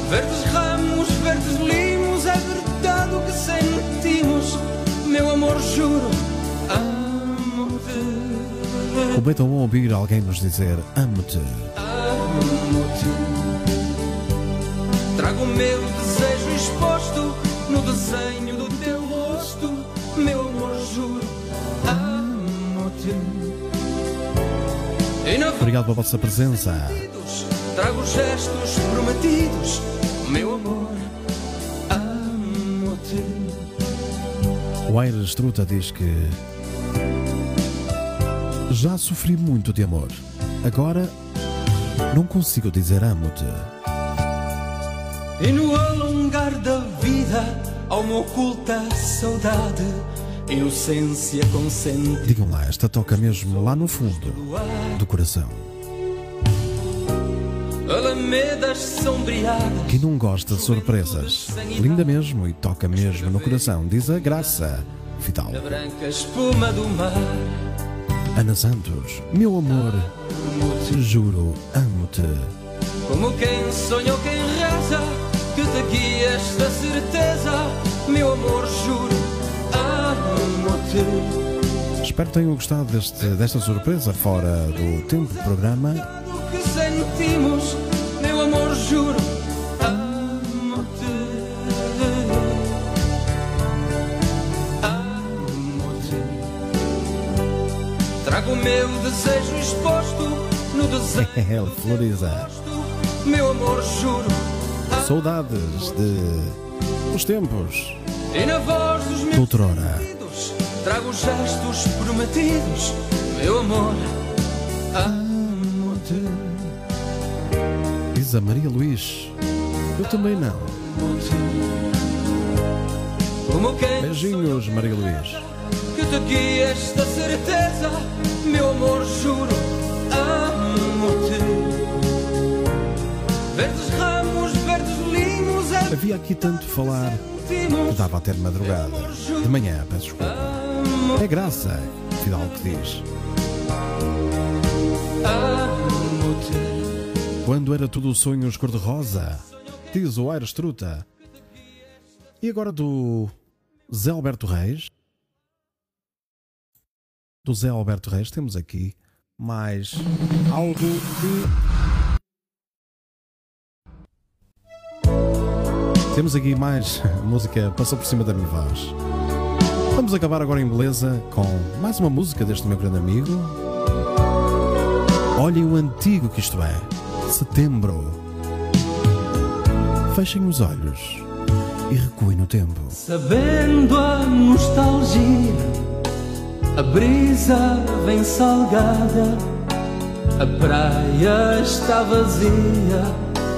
Verdes ramos, verdes limos, é verdade o que sentimos. Meu amor, juro, amo-te. Como é tão bom ouvir alguém nos dizer amo-te. Amo-te. Trago o meu desejo exposto no desenho do teu rosto, meu Obrigado pela vossa presença. Trago gestos prometidos, meu amor. Amo-te. O Aires Truta diz que já sofri muito de amor. Agora não consigo dizer amo-te. E no alongar da vida há uma oculta saudade, inocência consciente. Digam lá, esta toca mesmo lá no fundo do coração. Alamedas sombreadas, Quem não gosta de surpresas? Linda mesmo e toca mesmo no coração, diz a Graça Vital. na branca espuma do mar. Ana Santos, meu amor, juro, amo-te. Como quem sonhou, quem reza, que daqui esta certeza, meu amor, juro. Espero que tenham gostado deste, desta surpresa fora do tempo de programa. Que sentimos, meu amor, juro, amo-te. Amo-te. Trago o meu desejo exposto no desejo, É, Floriza. meu amor, juro. Saudades de os tempos E na voz dos meus outrora. Trago gestos prometidos, meu amor, amo-te. Diz a Maria Luís. Eu também não. Beijinhos, Maria Luís. que te guie esta certeza, meu amor, juro, amo-te. Verdes ramos, verdes limos, é Havia aqui tanto falar que dava até de madrugada. De manhã, peço desculpa. É graça, Fidalgo que diz. Quando era tudo sonhos cor-de-rosa, diz o Aires Truta. E agora do Zé Alberto Reis. Do Zé Alberto Reis temos aqui mais algo que. Temos aqui mais música, passou por cima da minha voz. Vamos acabar agora em beleza com mais uma música deste meu grande amigo. Olhem o antigo que isto é. Setembro. Fechem os olhos e recuem no tempo. Sabendo a nostalgia, a brisa vem salgada, a praia está vazia,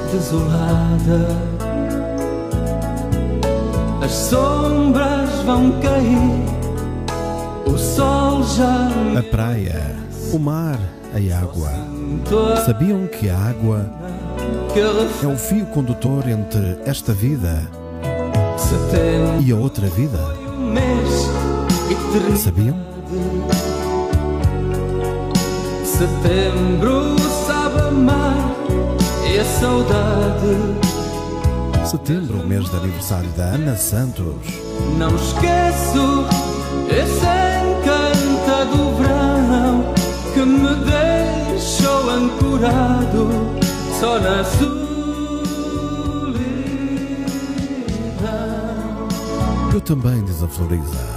desolada. As sombras vão cair, o sol já A praia, o mar, a água. Sabiam que a água é o fio condutor entre esta vida e a outra vida? Sabiam? Setembro sabe amar e a saudade. Setembro, mês de aniversário da Ana Santos. Não esqueço esse encantado verão que me deixou ancorado só na solidão. Eu também, diz a Floriza.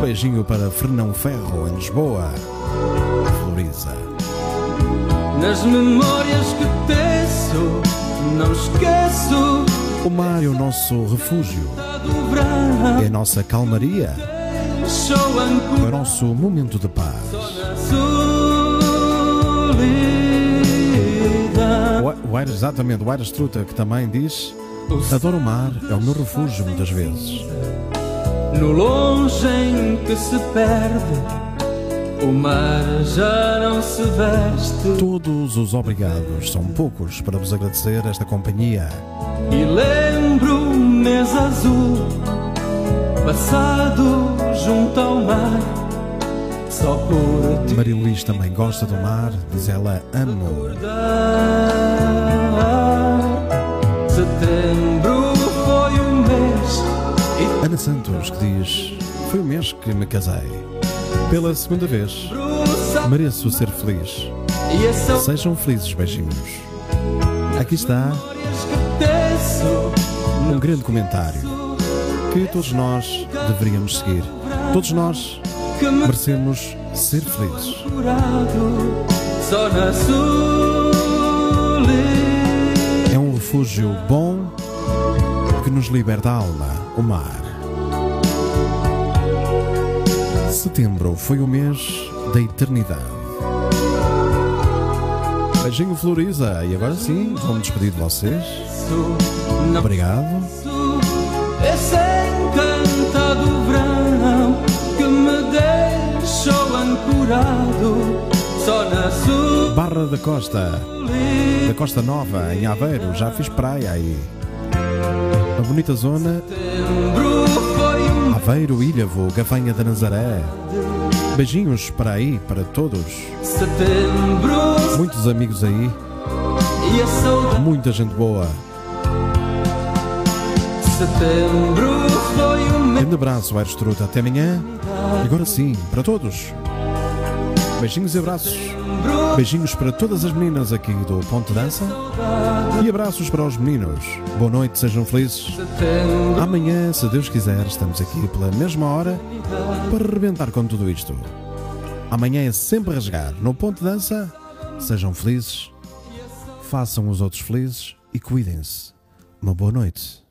Beijinho para Fernão Ferro, em Lisboa. Floriza. Nas memórias que teço, não esqueço O mar é o nosso refúgio, é a nossa calmaria, é o nosso momento de paz. O- O Aires, exatamente, o Aires Truta, que também diz: Adoro o mar, é o meu refúgio muitas vezes. No longe em que se perde, o mar já não se veste. Todos os obrigados são poucos para vos agradecer esta companhia. E lembro o mês azul, passado junto ao mar, só por te Maria Luís também gosta do mar, diz ela: Amo. Setembro foi o mês Ana Santos, que diz: Foi o mês que me casei. Pela segunda vez, mereço ser feliz. Sejam felizes, beijinhos. Aqui está um grande comentário que todos nós deveríamos seguir. Todos nós merecemos ser felizes. É um refúgio bom que nos liberta a alma, o mar. Setembro foi o mês da eternidade. Beijinho Floriza, e agora sim, vou-me despedir de vocês. Obrigado. Esse encantado verão que me deixou ancorado só na solidão. Barra da Costa, da Costa Nova, em Aveiro, já fiz praia aí. Uma bonita zona, Setembro Aveiro, Ilhavo, Gafanha da Nazaré. Beijinhos para aí, para todos. Setembro Muitos amigos aí, muita gente boa. Setembro foi mês. Grande abraço, Aires Truta. Até amanhã. Agora sim, para todos. Beijinhos e abraços. Beijinhos para todas as meninas aqui do Ponte Dança. E abraços para os meninos. Boa noite, sejam felizes. Amanhã, se Deus quiser, estamos aqui pela mesma hora para rebentar com tudo isto. Amanhã é sempre rasgar. No Ponte Dança, sejam felizes, façam os outros felizes e cuidem-se. Uma boa noite.